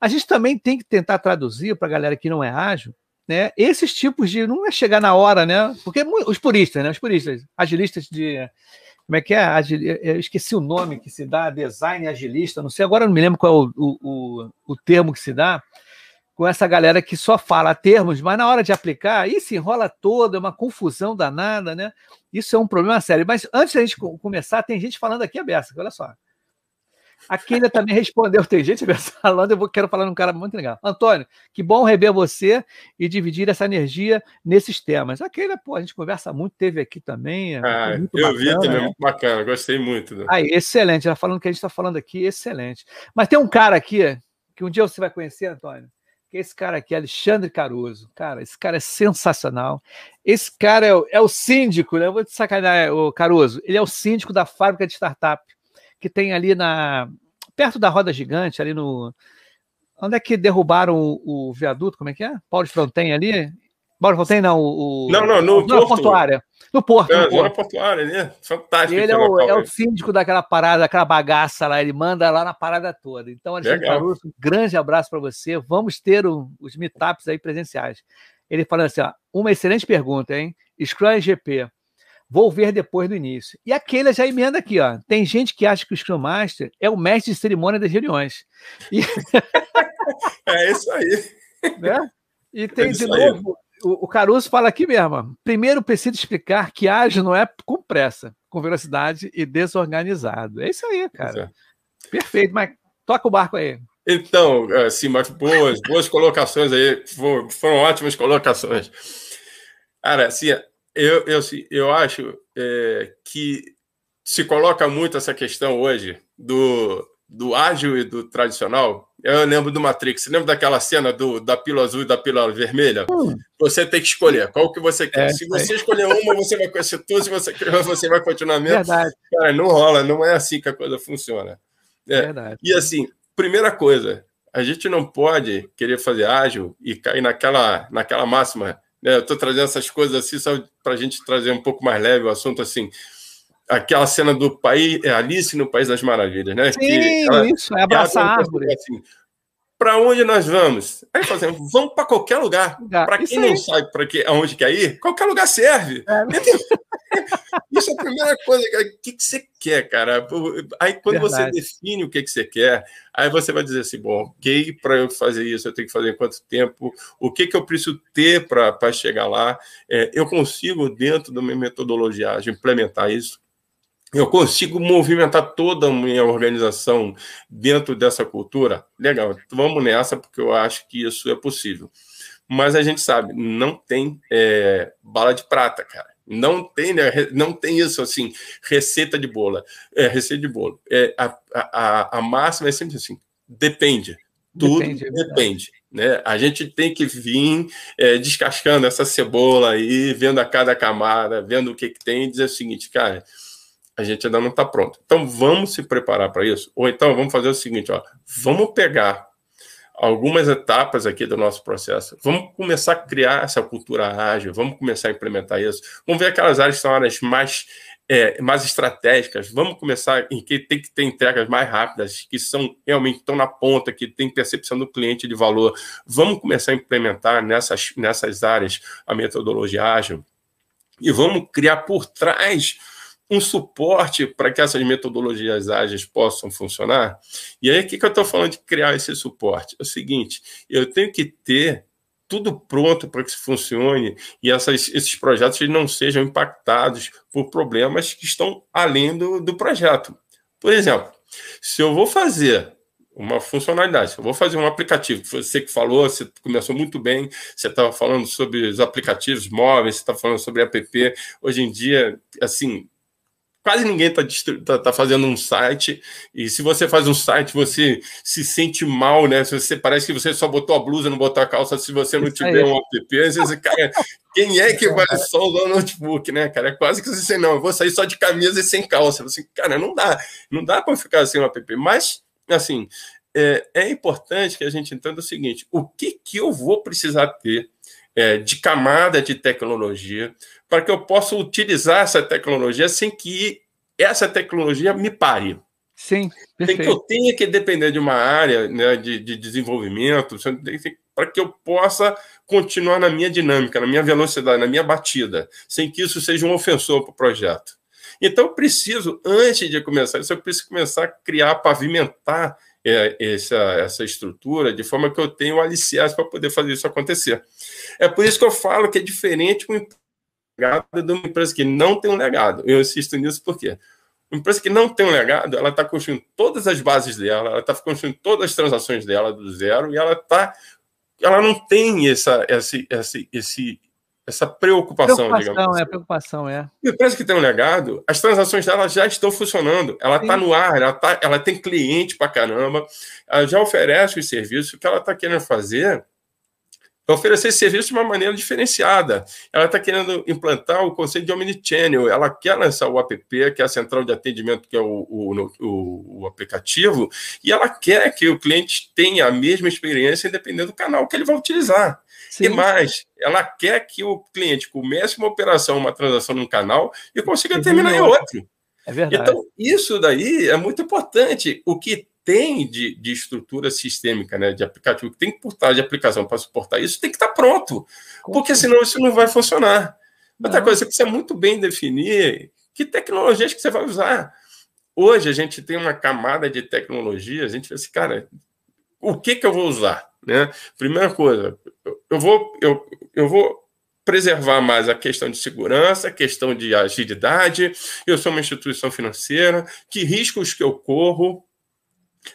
A gente também tem que tentar traduzir para a galera que não é ágil, né? Esses tipos de. Não é chegar na hora, né? Porque os puristas, né? Os puristas, agilistas de. Como é que é? Agil, eu esqueci o nome que se dá, design agilista, não sei, agora não me lembro qual é o, o, o, o termo que se dá com essa galera que só fala termos, mas na hora de aplicar, se enrola toda, é uma confusão danada, né? Isso é um problema sério. Mas antes da gente começar, tem gente falando aqui a beça, olha só. A Keila também respondeu, tem gente falando, eu vou, quero falar num cara muito legal. Antônio, que bom rever você e dividir essa energia nesses temas. A Keila, pô, a gente conversa muito, teve aqui também. É ah, eu bacana, vi também, né? muito bacana, gostei muito. Né? Aí, excelente, ela falando que a gente está falando aqui, excelente. Mas tem um cara aqui, que um dia você vai conhecer, Antônio, que esse cara aqui, Alexandre Caruso. Cara, esse cara é sensacional. Esse cara é o, é o síndico, né? Eu vou te sacanear, o Caruso. Ele é o síndico da fábrica de startup que tem ali na perto da roda gigante, ali no onde é que derrubaram o, o viaduto? Como é que é? Paulo de Fronten ali? De Fronten não, o não, não, no, no portuária. No Porto. É, no Porto. portuária, né? Fantástico. Ele é o, é o, síndico daquela parada, daquela bagaça lá, ele manda lá na parada toda. Então, Alexandre Caruso, um grande abraço para você. Vamos ter o, os meetups aí presenciais. Ele falando assim: ó, uma excelente pergunta, hein? Scrum GP. Vou ver depois do início. E aquele já emenda aqui, ó. Tem gente que acha que o Scrum Master é o mestre de cerimônia das reuniões. E... é isso aí. Né? E tem é de novo o, o Caruso fala aqui mesmo. Primeiro preciso explicar que ágil não é com pressa, com velocidade e desorganizado. É isso aí, cara. É. Perfeito, mas toca o barco aí. Então, assim, mas boas, boas colocações aí, foram ótimas colocações. Cara, assim, eu, eu, assim, eu acho é, que se coloca muito essa questão hoje do, do ágil e do tradicional, eu lembro do Matrix. Você lembra daquela cena do, da pílula azul e da pílula vermelha? Hum. Você tem que escolher qual que você quer. É, se você é. escolher uma, você vai conhecer tudo. Se você quer, você vai continuar mesmo. Verdade. Cara, não rola. Não é assim que a coisa funciona. É. Verdade. E assim, primeira coisa, a gente não pode querer fazer ágil e cair naquela, naquela máxima. Né? Eu estou trazendo essas coisas assim só para a gente trazer um pouco mais leve o assunto assim aquela cena do país, é Alice no País das Maravilhas, né? Sim, ela, isso, é abraçar a árvore. Assim, para onde nós vamos? Aí fazemos, vamos para qualquer lugar. Para quem não sabe para que aonde quer ir, qualquer lugar serve. É. Isso é a primeira coisa. O que, que você quer, cara? Aí, quando Verdade. você define o que, que você quer, aí você vai dizer assim: bom, ok, para eu fazer isso, eu tenho que fazer quanto tempo? O que, que eu preciso ter para chegar lá? É, eu consigo, dentro da minha metodologia, implementar isso? Eu consigo movimentar toda a minha organização dentro dessa cultura, legal, vamos nessa, porque eu acho que isso é possível. Mas a gente sabe, não tem é, bala de prata, cara. Não tem, né, não tem isso assim, receita de bolo. É, receita de bolo. É, a, a, a máxima é sempre assim: depende. Tudo depende. É depende né? A gente tem que vir é, descascando essa cebola aí, vendo a cada camada, vendo o que, que tem, e dizer o seguinte, cara a gente ainda não está pronto. Então vamos se preparar para isso. Ou então vamos fazer o seguinte: ó, vamos pegar algumas etapas aqui do nosso processo, vamos começar a criar essa cultura ágil, vamos começar a implementar isso, vamos ver aquelas áreas que são áreas mais é, mais estratégicas, vamos começar em que tem que ter entregas mais rápidas, que são realmente estão na ponta, que tem percepção do cliente de valor. Vamos começar a implementar nessas, nessas áreas a metodologia ágil e vamos criar por trás um suporte para que essas metodologias ágeis possam funcionar. E aí, o que, que eu estou falando de criar esse suporte? É o seguinte: eu tenho que ter tudo pronto para que isso funcione e essas, esses projetos não sejam impactados por problemas que estão além do, do projeto. Por exemplo, se eu vou fazer uma funcionalidade. Eu vou fazer um aplicativo. Você que falou, você começou muito bem. Você estava falando sobre os aplicativos móveis, você está falando sobre app. Hoje em dia, assim, quase ninguém está tá, tá fazendo um site. E se você faz um site, você se sente mal, né? Se você parece que você só botou a blusa, não botou a calça. Se você não tiver um app, você, cara, quem é que vai só usar o notebook, né, cara? É quase que você não, eu vou sair só de camisa e sem calça. Assim, cara, não dá, não dá para ficar sem um app. Mas, assim, é, é importante que a gente entenda o seguinte: o que que eu vou precisar ter é, de camada de tecnologia para que eu possa utilizar essa tecnologia sem que essa tecnologia me pare. Sim, Tem que eu tenha que depender de uma área né, de, de desenvolvimento para que eu possa continuar na minha dinâmica, na minha velocidade, na minha batida, sem que isso seja um ofensor para o projeto. Então, eu preciso, antes de começar isso, eu preciso começar a criar, pavimentar essa, essa estrutura de forma que eu tenha um alicerce para poder fazer isso acontecer. É por isso que eu falo que é diferente um legado de uma empresa que não tem um legado. Eu insisto nisso porque uma empresa que não tem um legado, ela está construindo todas as bases dela, ela está construindo todas as transações dela do zero e ela tá, ela não tem essa, esse, esse, esse, essa preocupação, preocupação digamos assim. É, preocupação, é. A empresa que tem um legado, as transações dela já estão funcionando, ela está no ar, ela, tá, ela tem cliente para caramba, ela já oferece os serviços, o que ela está querendo fazer oferecer serviço de uma maneira diferenciada. Ela está querendo implantar o conceito de omnichannel, ela quer lançar o app, que é a central de atendimento, que é o, o, o, o aplicativo, e ela quer que o cliente tenha a mesma experiência, independente do canal que ele vai utilizar. Sim. E mais, ela quer que o cliente comece uma operação, uma transação num canal e consiga terminar em outro. É verdade. Então, isso daí é muito importante. O que tem de, de estrutura sistêmica, né, de aplicativo, que tem que portar de aplicação para suportar isso, tem que estar pronto, porque senão isso não vai funcionar. Outra coisa, você precisa muito bem definir que tecnologias que você vai usar. Hoje a gente tem uma camada de tecnologia, a gente fala assim, cara, o que, que eu vou usar? Né? Primeira coisa, eu vou, eu, eu vou preservar mais a questão de segurança, a questão de agilidade. Eu sou uma instituição financeira, que riscos que eu corro,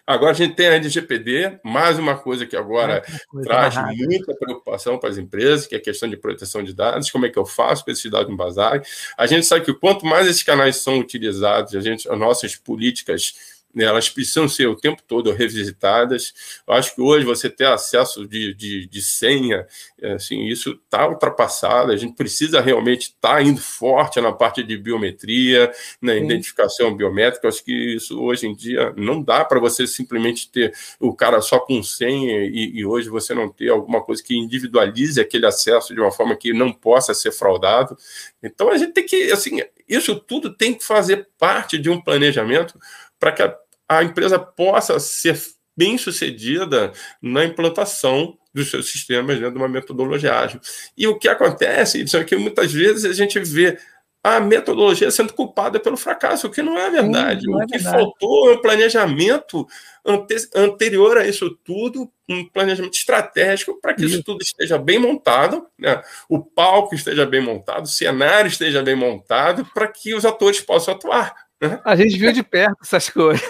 Agora a gente tem a LGPD, mais uma coisa que agora coisa traz muita preocupação para as empresas, que é a questão de proteção de dados, como é que eu faço para esses dados não vazarem. A gente sabe que quanto mais esses canais são utilizados, a gente, as nossas políticas né, elas precisam ser o tempo todo revisitadas. Eu acho que hoje você ter acesso de, de, de senha, é, assim, isso está ultrapassado. A gente precisa realmente estar tá indo forte na parte de biometria, na Sim. identificação biométrica. Eu acho que isso hoje em dia não dá para você simplesmente ter o cara só com senha e, e, hoje você não ter alguma coisa que individualize aquele acesso de uma forma que não possa ser fraudado. Então a gente tem que, assim, isso tudo tem que fazer parte de um planejamento para que a a empresa possa ser bem sucedida na implantação dos seus sistemas dentro de uma metodologia ágil. E o que acontece, isso é que muitas vezes a gente vê a metodologia sendo culpada pelo fracasso, o que não é verdade. Sim, não é o que verdade. faltou é um planejamento ante anterior a isso tudo, um planejamento estratégico para que isso. isso tudo esteja bem montado, né? o palco esteja bem montado, o cenário esteja bem montado, para que os atores possam atuar. A gente viu de perto essas coisas.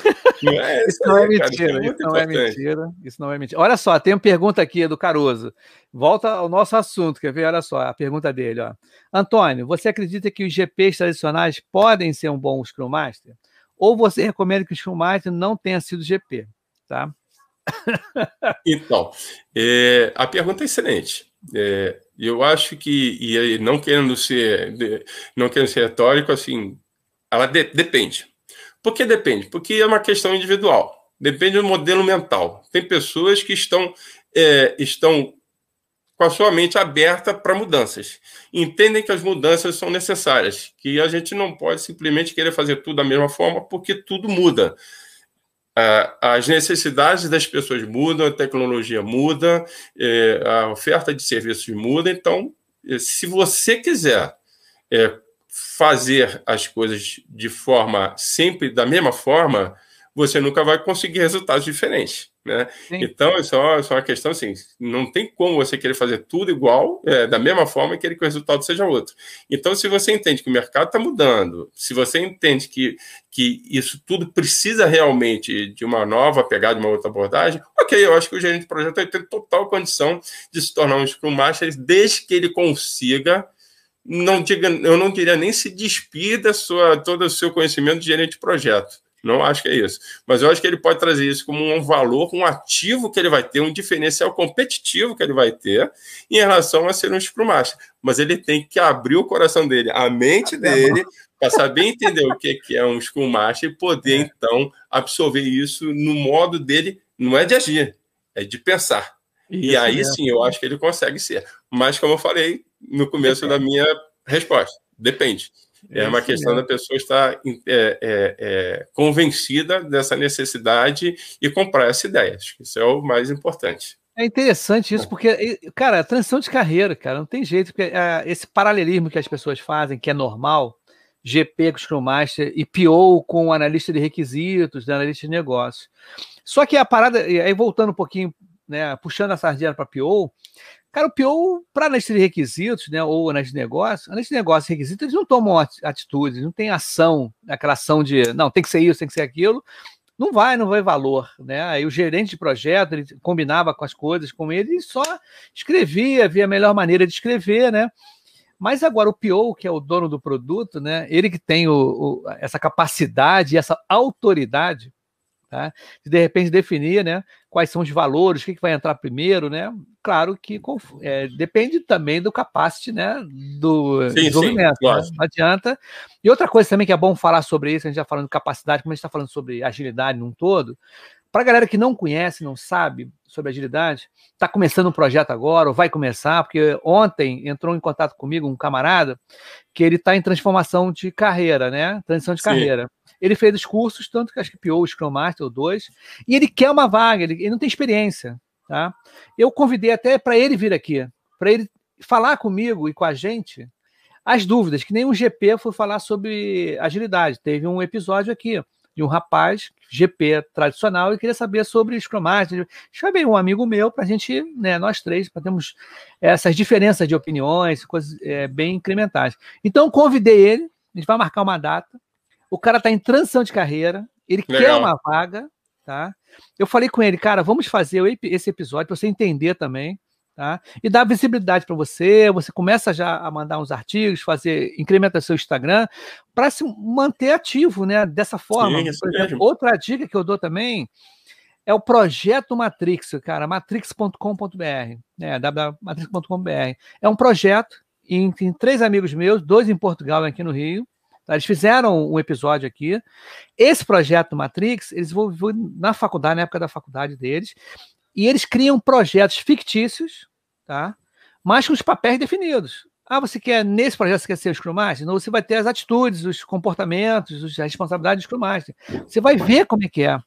É, isso, não é, mentira. Cara, isso, não é mentira. Isso não é mentira. Olha só, tem uma pergunta aqui do Caruso. Volta ao nosso assunto, quer ver? Olha só a pergunta dele. Ó. Antônio, você acredita que os GPs tradicionais podem ser um bom Scrum Master? Ou você recomenda que o Scrum Master não tenha sido GP? Tá? Então, é, a pergunta é excelente. É, eu acho que, e não querendo ser, não querendo ser retórico, assim, ela de, depende. Por que depende? Porque é uma questão individual. Depende do modelo mental. Tem pessoas que estão, é, estão com a sua mente aberta para mudanças. Entendem que as mudanças são necessárias, que a gente não pode simplesmente querer fazer tudo da mesma forma, porque tudo muda. As necessidades das pessoas mudam, a tecnologia muda, é, a oferta de serviços muda. Então, se você quiser é, fazer as coisas de forma sempre da mesma forma, você nunca vai conseguir resultados diferentes. Né? Então, isso é, uma, isso é, uma, questão assim: não tem como você querer fazer tudo igual, é, da mesma forma, e querer que o resultado seja outro. Então, se você entende que o mercado está mudando, se você entende que, que isso tudo precisa realmente de uma nova pegada, de uma outra abordagem, ok, eu acho que o gerente de projeto vai ter total condição de se tornar um Scrum Master desde que ele consiga não diga, eu não diria nem se despir da sua, todo o seu conhecimento de gerente de projeto. Não acho que é isso. Mas eu acho que ele pode trazer isso como um valor, um ativo que ele vai ter, um diferencial competitivo que ele vai ter em relação a ser um Scrum Master. Mas ele tem que abrir o coração dele, a mente dele, para saber entender o que é um Scrum Master e poder, é. então, absorver isso no modo dele, não é de agir, é de pensar. Isso e aí sim, eu acho que ele consegue ser. Mas, como eu falei, no começo Depende. da minha resposta. Depende. É uma questão da pessoa estar é, é, é, convencida dessa necessidade e comprar essa ideia. Acho que isso é o mais importante. É interessante isso, porque, cara, a transição de carreira, cara, não tem jeito. Porque, é, esse paralelismo que as pessoas fazem, que é normal, GP com Scrum Master e PO com analista de requisitos, né, analista de negócios. Só que a parada, aí voltando um pouquinho, né, puxando a sardinha para PO, Cara, o PO, para análise de requisitos, né, ou análise de negócio, análise de negócio e requisitos, eles não tomam atitudes, não tem ação, aquela ação de, não, tem que ser isso, tem que ser aquilo, não vai, não vai valor, né? Aí o gerente de projeto, ele combinava com as coisas com ele e só escrevia, via a melhor maneira de escrever, né? Mas agora o PO, que é o dono do produto, né? Ele que tem o, o, essa capacidade, essa autoridade, Tá? De repente definir né, quais são os valores, o que, que vai entrar primeiro, né? Claro que é, depende também do capacity né, do sim, desenvolvimento. Sim, né? Não adianta. E outra coisa também que é bom falar sobre isso, a gente já falando de capacidade, como a gente está falando sobre agilidade num todo, para a galera que não conhece, não sabe sobre agilidade, está começando um projeto agora, ou vai começar, porque ontem entrou em contato comigo um camarada que ele está em transformação de carreira, né? Transição de Sim. carreira. Ele fez os cursos, tanto que acho que piou o Scrum Master ou dois, e ele quer uma vaga, ele, ele não tem experiência. Tá? Eu convidei até para ele vir aqui, para ele falar comigo e com a gente as dúvidas, que nem um GP foi falar sobre agilidade. Teve um episódio aqui de um rapaz, GP tradicional, e queria saber sobre Scrum Master. Chamei um amigo meu para a gente, né, nós três, para termos essas diferenças de opiniões, coisas é, bem incrementais. Então, convidei ele, a gente vai marcar uma data, o cara está em transição de carreira, ele Legal. quer uma vaga, tá? Eu falei com ele, cara, vamos fazer esse episódio para você entender também, tá? E dar visibilidade para você. Você começa já a mandar uns artigos, fazer, incrementa seu Instagram para se manter ativo, né? Dessa forma. Sim, Por exemplo, outra dica que eu dou também é o projeto Matrix, cara, matrix.com.br, né? www.matrix.com.br. É um projeto em, em três amigos meus, dois em Portugal e aqui no Rio, Tá? Eles fizeram um episódio aqui. Esse projeto Matrix, eles desenvolveram na faculdade, na época da faculdade deles, e eles criam projetos fictícios, tá? mas com os papéis definidos. Ah, você quer, nesse projeto, você quer ser o Scrum Master? Então, você vai ter as atitudes, os comportamentos, as responsabilidades do Scrum Master. Você vai ver como é que é.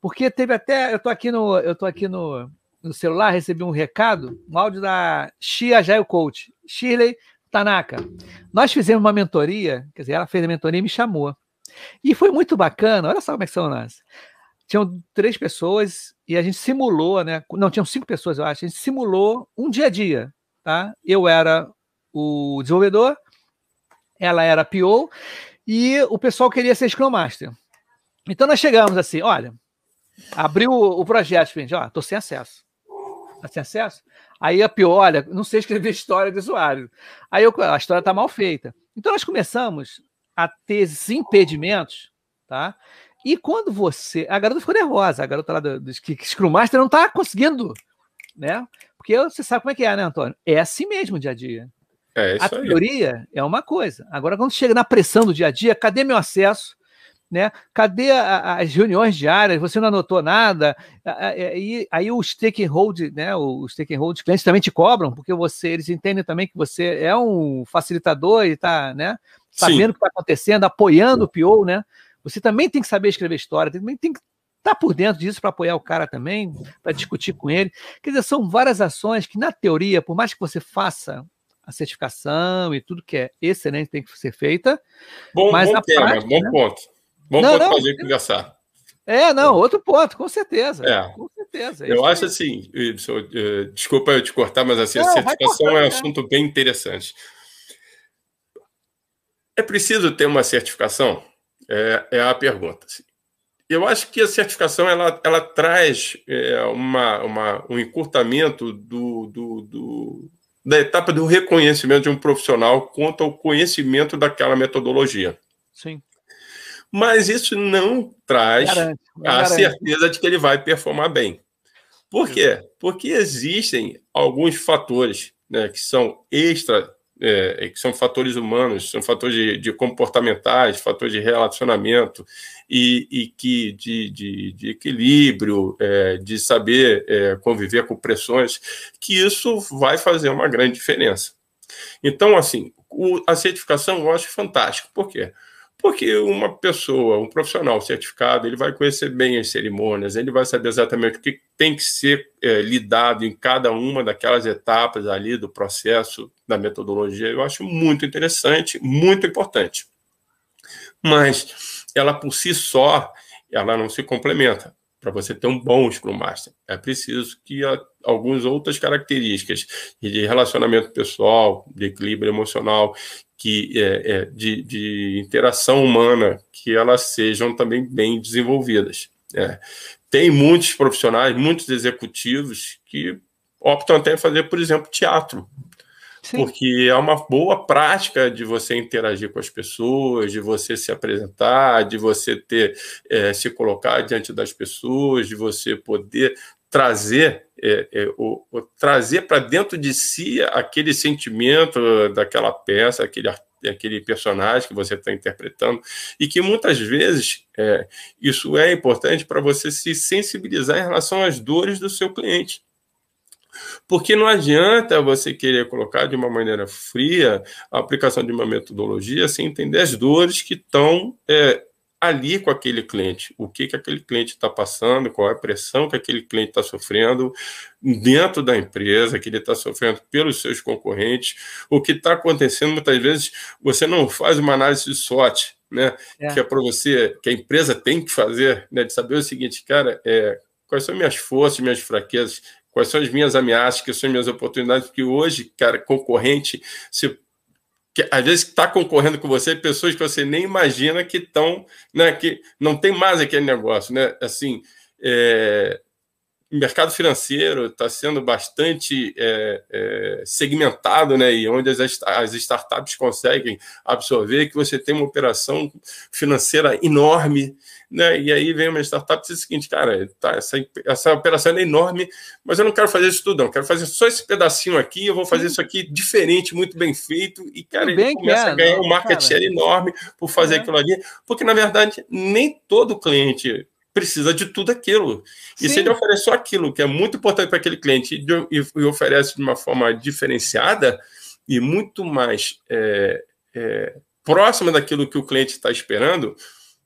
Porque teve até, eu tô aqui no, eu tô aqui no, no celular, recebi um recado, um áudio da Xia Agile Coach. Shirley Tanaka, nós fizemos uma mentoria, quer dizer, ela fez a mentoria e me chamou. E foi muito bacana, olha só como é que são nós. Tinham três pessoas e a gente simulou, né? Não, tinham cinco pessoas, eu acho. A gente simulou um dia a dia, tá? Eu era o desenvolvedor, ela era a PO e o pessoal queria ser Scrum Master. Então nós chegamos assim, olha, abriu o projeto, gente, ó, tô sem acesso. Tá sem acesso? Aí a PO, olha, não sei escrever história de usuário. Aí eu, a história tá mal feita. Então nós começamos a ter esses impedimentos, tá? E quando você. A garota ficou nervosa, a garota lá do, do que Scrum Master não tá conseguindo, né? Porque você sabe como é que é, né, Antônio? É assim mesmo o dia a dia. É a teoria é uma coisa. Agora, quando chega na pressão do dia a dia, cadê meu acesso? Né? Cadê a, as reuniões diárias? Você não anotou nada? Aí, aí o stakeholder, né? Os stakeholders clientes também te cobram, porque você, eles entendem também que você é um facilitador e está né, sabendo o que está acontecendo, apoiando o PO, né? Você também tem que saber escrever história, também tem que estar tá por dentro disso para apoiar o cara também, para discutir com ele. Quer dizer, são várias ações que, na teoria, por mais que você faça a certificação e tudo que é excelente tem que ser feita. Bom, mas bom tema, prática, bom né? ponto. Bom não, ponto fazer conversar. É, não, outro ponto, com certeza. É. Com certeza. É eu acho assim, desculpa eu te cortar, mas assim, não, a certificação cortar, é um assunto bem interessante. É preciso ter uma certificação? É, é a pergunta. Assim. Eu acho que a certificação ela, ela traz é, uma, uma, um encurtamento do, do, do da etapa do reconhecimento de um profissional quanto ao conhecimento daquela metodologia. Sim. Mas isso não traz garante, a certeza de que ele vai performar bem. Por quê? Porque existem alguns fatores né, que são extra é, que são fatores humanos, são fatores de, de comportamentais, fatores de relacionamento e, e que de, de, de equilíbrio, é, de saber é, conviver com pressões, que isso vai fazer uma grande diferença. Então, assim, o, a certificação eu acho fantástico. Por quê? Porque uma pessoa, um profissional certificado, ele vai conhecer bem as cerimônias, ele vai saber exatamente o que tem que ser é, lidado em cada uma daquelas etapas ali do processo, da metodologia. Eu acho muito interessante, muito importante. Mas ela por si só, ela não se complementa. Para você ter um bom Scrum Master, é preciso que algumas outras características de relacionamento pessoal, de equilíbrio emocional, que é, é, de, de, interação humana, que elas sejam também bem desenvolvidas. É. Tem muitos profissionais, muitos executivos que optam até fazer, por exemplo, teatro. Sim. Porque é uma boa prática de você interagir com as pessoas, de você se apresentar, de você ter é, se colocar diante das pessoas, de você poder trazer é, é, o, o, trazer para dentro de si aquele sentimento daquela peça, aquele aquele personagem que você está interpretando e que muitas vezes é, isso é importante para você se sensibilizar em relação às dores do seu cliente. Porque não adianta você querer colocar de uma maneira fria a aplicação de uma metodologia sem entender as dores que estão é, ali com aquele cliente, o que, que aquele cliente está passando, qual é a pressão que aquele cliente está sofrendo dentro da empresa, que ele está sofrendo pelos seus concorrentes, o que está acontecendo muitas vezes você não faz uma análise de SWOT, né? É. Que é para você, que a empresa tem que fazer, né? De saber o seguinte, cara, é, quais são minhas forças, minhas fraquezas, quais são as minhas ameaças, quais são as minhas oportunidades, porque hoje, cara, concorrente, se que às vezes está concorrendo com você pessoas que você nem imagina que estão, né, que não tem mais aquele negócio, né? Assim, é, o mercado financeiro está sendo bastante é, é, segmentado, né? E onde as, as startups conseguem absorver, que você tem uma operação financeira enorme, né? E aí vem uma startup e diz o seguinte, cara, tá, essa, essa operação é enorme, mas eu não quero fazer isso tudo, não. Quero fazer só esse pedacinho aqui, eu vou fazer isso aqui diferente, muito bem feito, e, cara, ele começa é, a ganhar não, um market cara. share enorme por fazer é. aquilo ali, porque, na verdade, nem todo cliente precisa de tudo aquilo. E Sim. se ele oferece só aquilo que é muito importante para aquele cliente e, e, e, oferece de uma forma diferenciada e muito mais é, é, próxima daquilo que o cliente está esperando,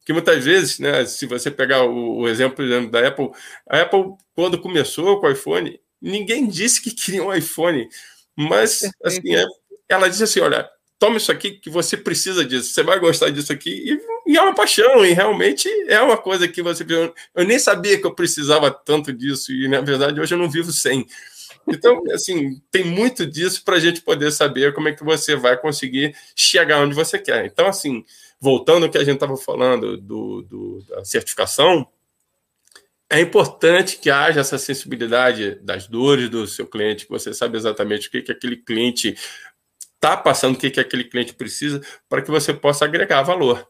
que muitas vezes, né, se você pegar o, o exemplo, exemplo da Apple, a Apple, quando começou com o iPhone, ninguém disse que queria um iPhone, mas assim, é, ela diz assim: olha, toma isso aqui que você precisa disso, você vai gostar disso aqui, e, e, é uma paixão, e realmente é uma coisa que você. Eu nem sabia que eu precisava tanto disso, e na verdade hoje eu não vivo sem. Então, assim, tem muito disso para a gente poder saber como é que você vai conseguir chegar onde você quer. Então, assim, voltando ao que a gente estava falando do, do, da certificação, é importante que haja essa sensibilidade das dores do seu cliente, que você sabe exatamente o que, que aquele cliente está passando, o que, que aquele cliente precisa, para que você possa agregar valor.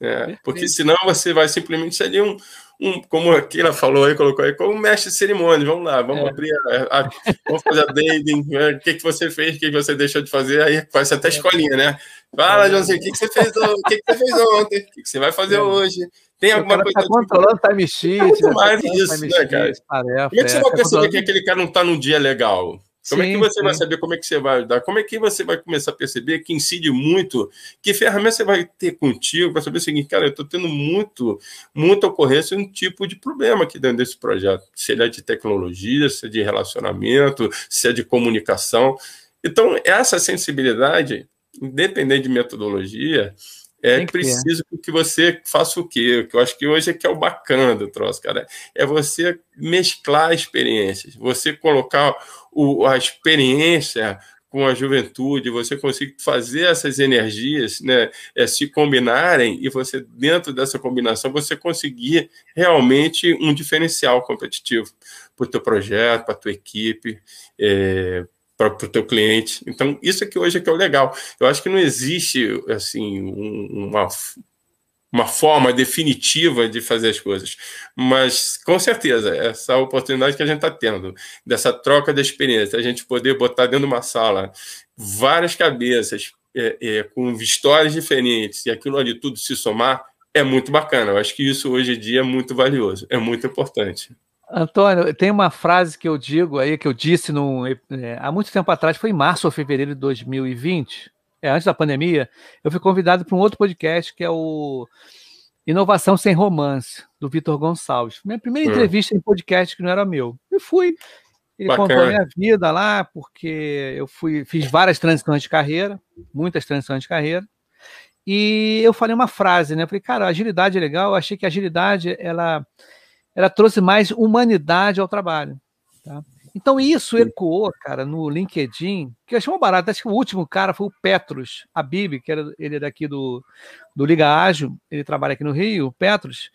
Né? Porque senão você vai simplesmente ser ali um, um, como a Kira falou aí, colocou aí, como mestre de cerimônia. Vamos lá, vamos é. abrir, a, a, vamos fazer a dating, né? o que, que você fez, o que, que você deixou de fazer, aí faz até escolinha, né? Fala, é. Joãozinho, o que, que você fez, o que, que você fez ontem, o que, que você vai fazer é. hoje? Tem alguma coisa. Tá controlando time sheet. É mais isso, né, cara? Tarefa, Como é que você vai perceber que aquele cara não está num dia legal? Como sim, é que você sim. vai saber como é que você vai dar? Como é que você vai começar a perceber que incide muito? Que ferramenta você vai ter contigo para saber o seguinte, cara, eu estou tendo muito, muita ocorrência um tipo de problema aqui dentro desse projeto. Se ele é de tecnologia, se é de relacionamento, se é de comunicação. Então, essa sensibilidade, independente de metodologia, é que preciso é. que você faça o quê? Que eu acho que hoje é que é o bacana do troço, cara. É você mesclar experiências, você colocar o, a experiência com a juventude, você conseguir fazer essas energias né, é, se combinarem e você, dentro dessa combinação, você conseguir realmente um diferencial competitivo para o teu projeto, para a tua equipe, é, para o teu cliente. Então, isso aqui hoje é que é o legal. Eu acho que não existe assim um, uma, uma forma definitiva de fazer as coisas, mas com certeza essa oportunidade que a gente está tendo dessa troca de experiência, a gente poder botar dentro de uma sala várias cabeças é, é, com histórias diferentes e aquilo ali tudo se somar é muito bacana. Eu acho que isso hoje em dia é muito valioso, é muito importante. Antônio, tem uma frase que eu digo aí, que eu disse no, é, há muito tempo atrás, foi em março ou fevereiro de 2020, é, antes da pandemia, eu fui convidado para um outro podcast que é o Inovação Sem Romance, do Vitor Gonçalves. Minha primeira hum. entrevista em podcast que não era meu. Eu fui. Ele Bacana. contou a minha vida lá, porque eu fui, fiz várias transições de carreira, muitas transições de carreira. E eu falei uma frase, né? Eu falei, cara, agilidade é legal. Eu achei que a agilidade ela ela trouxe mais humanidade ao trabalho. Tá? Então isso ecoou, cara, no LinkedIn, que eu achei um barato. Acho que o último cara foi o Petros Abib, que era, ele é daqui do, do Liga Ágil, ele trabalha aqui no Rio, o Petros,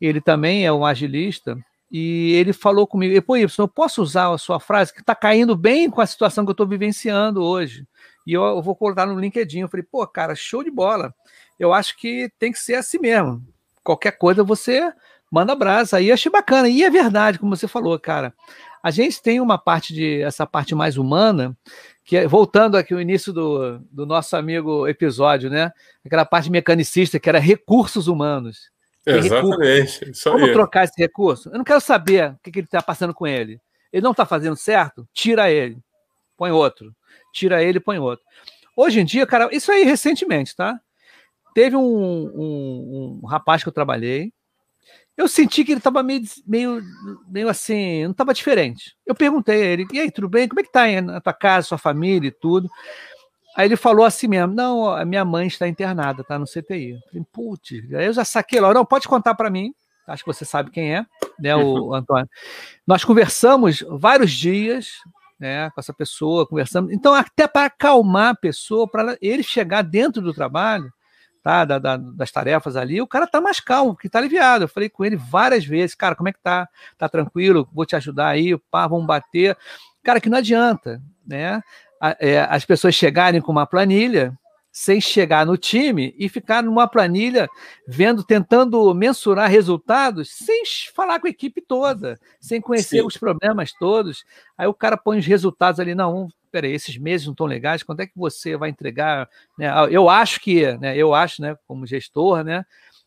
ele também é um agilista, e ele falou comigo, pô, Y, eu posso usar a sua frase, que está caindo bem com a situação que eu estou vivenciando hoje. E eu, eu vou colocar no LinkedIn. Eu falei, pô, cara, show de bola. Eu acho que tem que ser assim mesmo. Qualquer coisa você manda brasa. Aí achei bacana. E é verdade, como você falou, cara. A gente tem uma parte de essa parte mais humana, que é, voltando aqui ao início do, do nosso amigo episódio, né? Aquela parte mecanicista que era recursos humanos. Exatamente. Recursos. Como trocar esse recurso? Eu não quero saber o que, que ele está passando com ele. Ele não está fazendo certo? Tira ele. Põe outro. Tira ele, põe outro. Hoje em dia, cara, isso aí recentemente, tá? Teve um, um, um rapaz que eu trabalhei, eu senti que ele estava meio, meio, meio assim, não estava diferente. Eu perguntei a ele, e aí, tudo bem? Como é que tá aí na tua casa, sua família e tudo? Aí ele falou assim mesmo, não, a minha mãe está internada, tá no CTI. Eu falei, putz, aí eu já saquei lá, não, pode contar para mim, acho que você sabe quem é, né, o Antônio. Nós conversamos vários dias, né, com essa pessoa, conversamos, então até para acalmar a pessoa, para ele chegar dentro do trabalho, tá, da, da, das tarefas ali, o cara tá mais calmo, que tá aliviado. Eu falei com ele várias vezes, cara, como é que tá? Tá tranquilo? Vou te ajudar aí, pá, vamos bater. Cara, que não adianta, né? É, as pessoas chegarem com uma planilha sem chegar no time e ficar numa planilha vendo, tentando mensurar resultados sem falar com a equipe toda, sem conhecer Sim. os problemas todos. Aí o cara põe os resultados ali, não, peraí, esses meses não estão legais, quando é que você vai entregar? Né? Ah, eu acho que, né, eu acho, né, como gestor, né,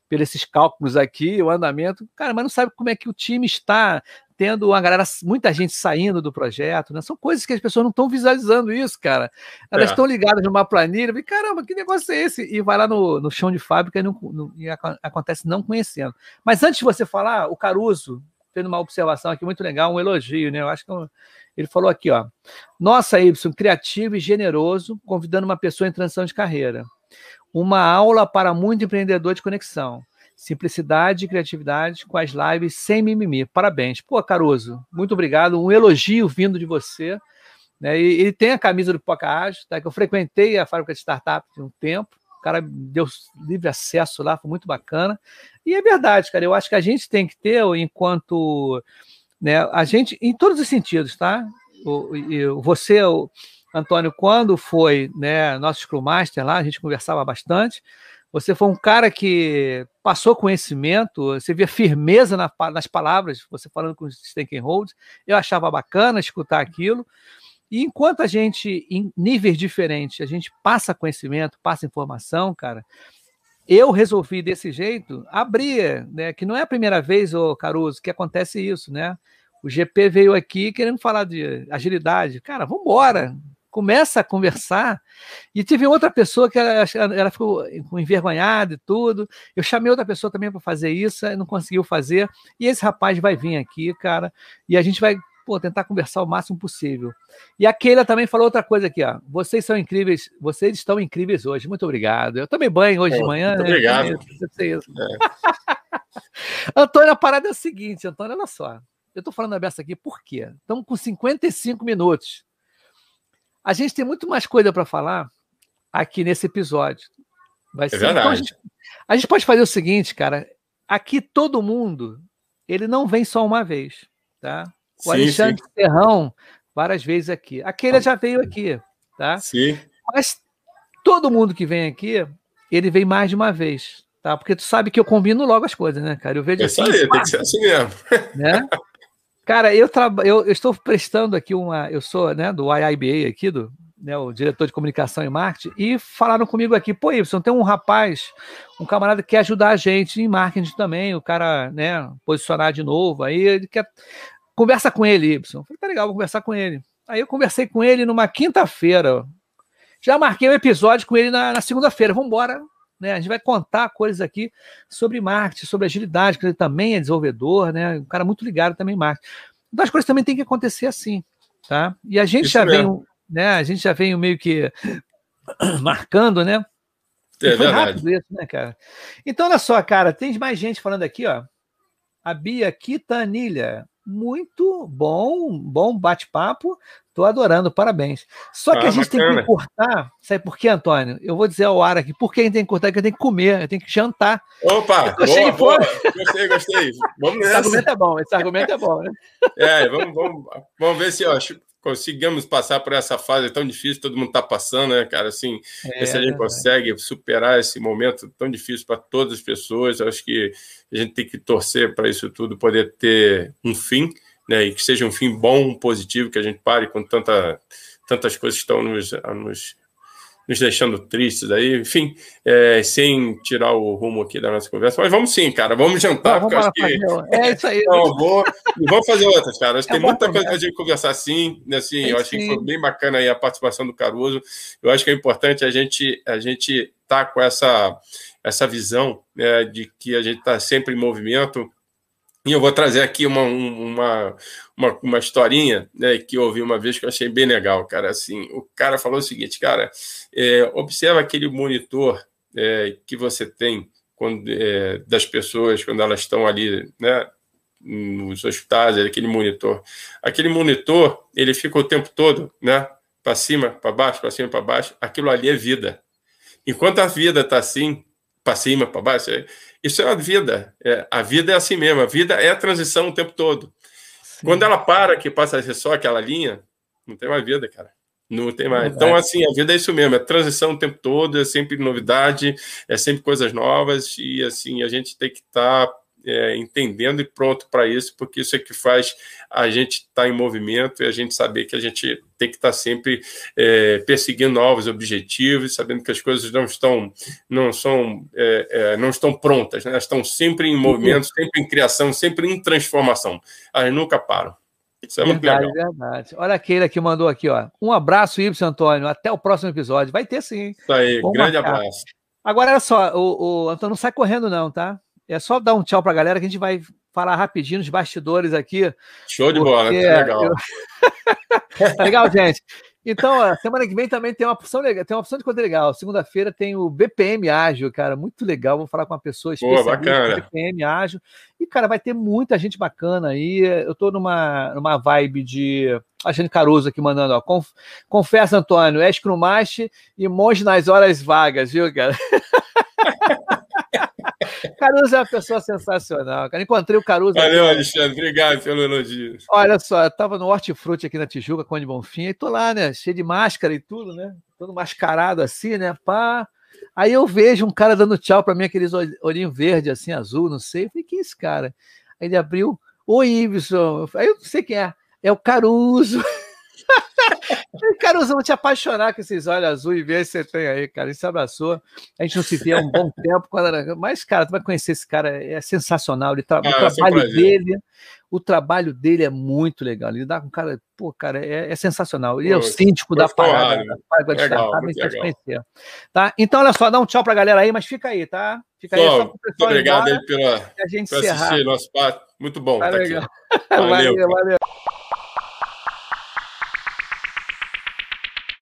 pelos esses cálculos aqui, o andamento, cara, mas não sabe como é que o time está tendo uma galera, muita gente saindo do projeto, né? São coisas que as pessoas não estão visualizando isso, cara. Elas é. estão ligadas numa planilha, e caramba, que negócio é esse? E vai lá no, no chão de fábrica e, não, não, e acontece não conhecendo. Mas antes de você falar, o Caruso fez uma observação aqui muito legal, um elogio, né? Eu acho que é um, Ele falou aqui, ó. Nossa, Y, criativo e generoso, convidando uma pessoa em transição de carreira. Uma aula para muito empreendedor de conexão. Simplicidade e criatividade com as lives sem mimimi. Parabéns. Pô, Caruso, muito obrigado. Um elogio vindo de você. Né? E ele tem a camisa do Ágil, tá? que eu frequentei a fábrica de startup de um tempo. O cara deu livre acesso lá, foi muito bacana. E é verdade, cara. Eu acho que a gente tem que ter, enquanto. Né, a gente, em todos os sentidos, tá? O, você, o Antônio, quando foi né, nosso Scrum Master lá, a gente conversava bastante. Você foi um cara que passou conhecimento, você via firmeza na, nas palavras, você falando com os stakeholders. Eu achava bacana escutar aquilo. E enquanto a gente, em níveis diferentes, a gente passa conhecimento, passa informação, cara, eu resolvi desse jeito abrir, né? Que não é a primeira vez, ô Caruso, que acontece isso, né? O GP veio aqui querendo falar de agilidade. Cara, vamos embora começa a conversar. E tive outra pessoa que ela, ela ficou envergonhada e tudo. Eu chamei outra pessoa também para fazer isso, não conseguiu fazer. E esse rapaz vai vir aqui, cara, e a gente vai pô, tentar conversar o máximo possível. E a Keila também falou outra coisa aqui, ó. Vocês são incríveis, vocês estão incríveis hoje. Muito obrigado. Eu tomei banho hoje de manhã. Muito né? obrigado. É. Antônio, a parada é a seguinte, Antônio, olha só. Eu estou falando a beça aqui por quê? Estamos com 55 minutos. A gente tem muito mais coisa para falar aqui nesse episódio. Vai é ser. Então, a, gente, a, gente, pode fazer o seguinte, cara. Aqui todo mundo, ele não vem só uma vez, tá? O sim, Alexandre sim. Serrão, várias vezes aqui. Aquele já veio aqui, tá? Sim. Mas todo mundo que vem aqui, ele vem mais de uma vez, tá? Porque tu sabe que eu combino logo as coisas, né, cara? Eu vejo é assim, aí, tem que ser assim mesmo. Né? Cara, eu, tra... eu, eu, estou prestando aqui uma. Eu sou né, do IIBA aqui, do, né, o diretor de comunicação e marketing, e falaram comigo aqui, pô, Y, tem um rapaz, um camarada que quer ajudar a gente em marketing também, o cara, né, posicionar de novo, aí ele quer. Conversa com ele. Eu falei, tá legal, vou conversar com ele. Aí eu conversei com ele numa quinta-feira. Já marquei um episódio com ele na, na segunda-feira. Vamos embora. Né? A gente vai contar coisas aqui sobre marketing, sobre agilidade, que ele também é desenvolvedor, né? Um cara muito ligado também em marketing. Então as coisas também têm que acontecer assim, tá? E a gente Isso já mesmo. vem, né? A gente já vem meio que marcando, né? É verdade. Isso, né, cara? Então, olha só, cara, tem mais gente falando aqui, ó. A Bia Quitanilha muito bom, bom bate-papo. Estou adorando, parabéns. Só que ah, a gente bacana. tem que encurtar. Sabe por quê, Antônio? Eu vou dizer ao ar aqui, por que a gente tem que encurtar? Porque eu tenho que comer, eu tenho que jantar. Opa, boa, boa. gostei, gostei. Vamos nessa. Esse argumento é bom, esse argumento é bom, né? É, vamos, vamos, vamos ver se eu acho consigamos passar por essa fase tão difícil, todo mundo está passando, né, cara? Assim, é, se a gente consegue superar esse momento tão difícil para todas as pessoas, eu acho que a gente tem que torcer para isso tudo poder ter um fim, né? E que seja um fim bom, positivo, que a gente pare com tanta, tantas coisas que estão nos, nos nos deixando tristes aí, enfim, é, sem tirar o rumo aqui da nossa conversa. Mas vamos sim, cara, vamos jantar. Não, vamos que... É isso aí. Não, vou... vamos fazer outras, cara. Acho que é tem muita coisa para a gente conversar sim. Assim, eu achei que foi bem bacana aí a participação do Caruso. Eu acho que é importante a gente a gente tá com essa essa visão né, de que a gente está sempre em movimento e eu vou trazer aqui uma, uma, uma, uma historinha né, que eu ouvi uma vez que eu achei bem legal, cara. Assim, o cara falou o seguinte, cara, é, observa aquele monitor é, que você tem quando, é, das pessoas quando elas estão ali, né, nos hospitais, aquele monitor. Aquele monitor, ele fica o tempo todo, né, para cima, para baixo, para cima, para baixo. Aquilo ali é vida. Enquanto a vida está assim, para cima, para baixo, é, isso é a vida. É, a vida é assim mesmo. A vida é a transição o tempo todo. Sim. Quando ela para, que passa a ser só aquela linha, não tem mais vida, cara. Não tem mais. Então, assim, a vida é isso mesmo, é transição o tempo todo, é sempre novidade, é sempre coisas novas, e assim, a gente tem que estar tá é, entendendo e pronto para isso, porque isso é que faz a gente estar tá em movimento e a gente saber que a gente tem que estar tá sempre é, perseguindo novos objetivos, sabendo que as coisas não estão não são é, é não estão prontas, né? Elas estão sempre em movimento, sempre em criação, sempre em transformação. Elas nunca param. Isso é verdade. Verdade. Olha aquele que mandou aqui, ó. Um abraço, Y Antônio. Até o próximo episódio. Vai ter sim. Isso aí, Vamos grande marcar. abraço. Agora, olha só, o, o Antônio não sai correndo, não, tá? É só dar um tchau para a galera que a gente vai falar rapidinho nos bastidores aqui. Show de bola, que legal. Eu... tá legal, gente? Então, a semana que vem também tem uma opção legal, tem uma opção de coisa legal. Segunda-feira tem o BPM Ágil, cara, muito legal. Vou falar com uma pessoa especialista em BPM Ágil. E, cara, vai ter muita gente bacana aí. Eu tô numa, numa vibe de. A Jane Caruso aqui mandando, ó. Conf, confessa, Antônio, és Crumache e monge nas horas vagas, viu, cara? Caruso é uma pessoa sensacional, cara. Encontrei o Caruso. Valeu, aqui, Alexandre. Obrigado pelo elogio. Olha só, eu tava no Hortifruti aqui na Tijuca, com o Bonfim, e tô lá, né? Cheio de máscara e tudo, né? Todo mascarado assim, né? Pá. Aí eu vejo um cara dando tchau para mim, aqueles olhinhos verde, assim, azul, não sei. Eu falei, que é esse cara? Aí ele abriu, oi, Ibson. Aí eu não sei quem é. É o Caruso. Cara, eu vou te apaixonar com esses olhos azuis e ver se você tem aí, cara. Ele se abraçou. A gente não se via há um bom tempo. Quando era... Mas, cara, tu vai conhecer esse cara, é sensacional. Ele tra... ah, o trabalho é dele, o trabalho dele é muito legal. Ele dá com um cara, pô, cara, é, é sensacional. Ele pô, é o síndico da parada. Né? legal, legal. Tá? Então, olha só, dá um tchau pra galera aí, mas fica aí, tá? Fica aí, só Obrigado aí pela, a gente por assistir nosso papo. Muito bom. Tá, tá legal. Valeu, valeu. valeu.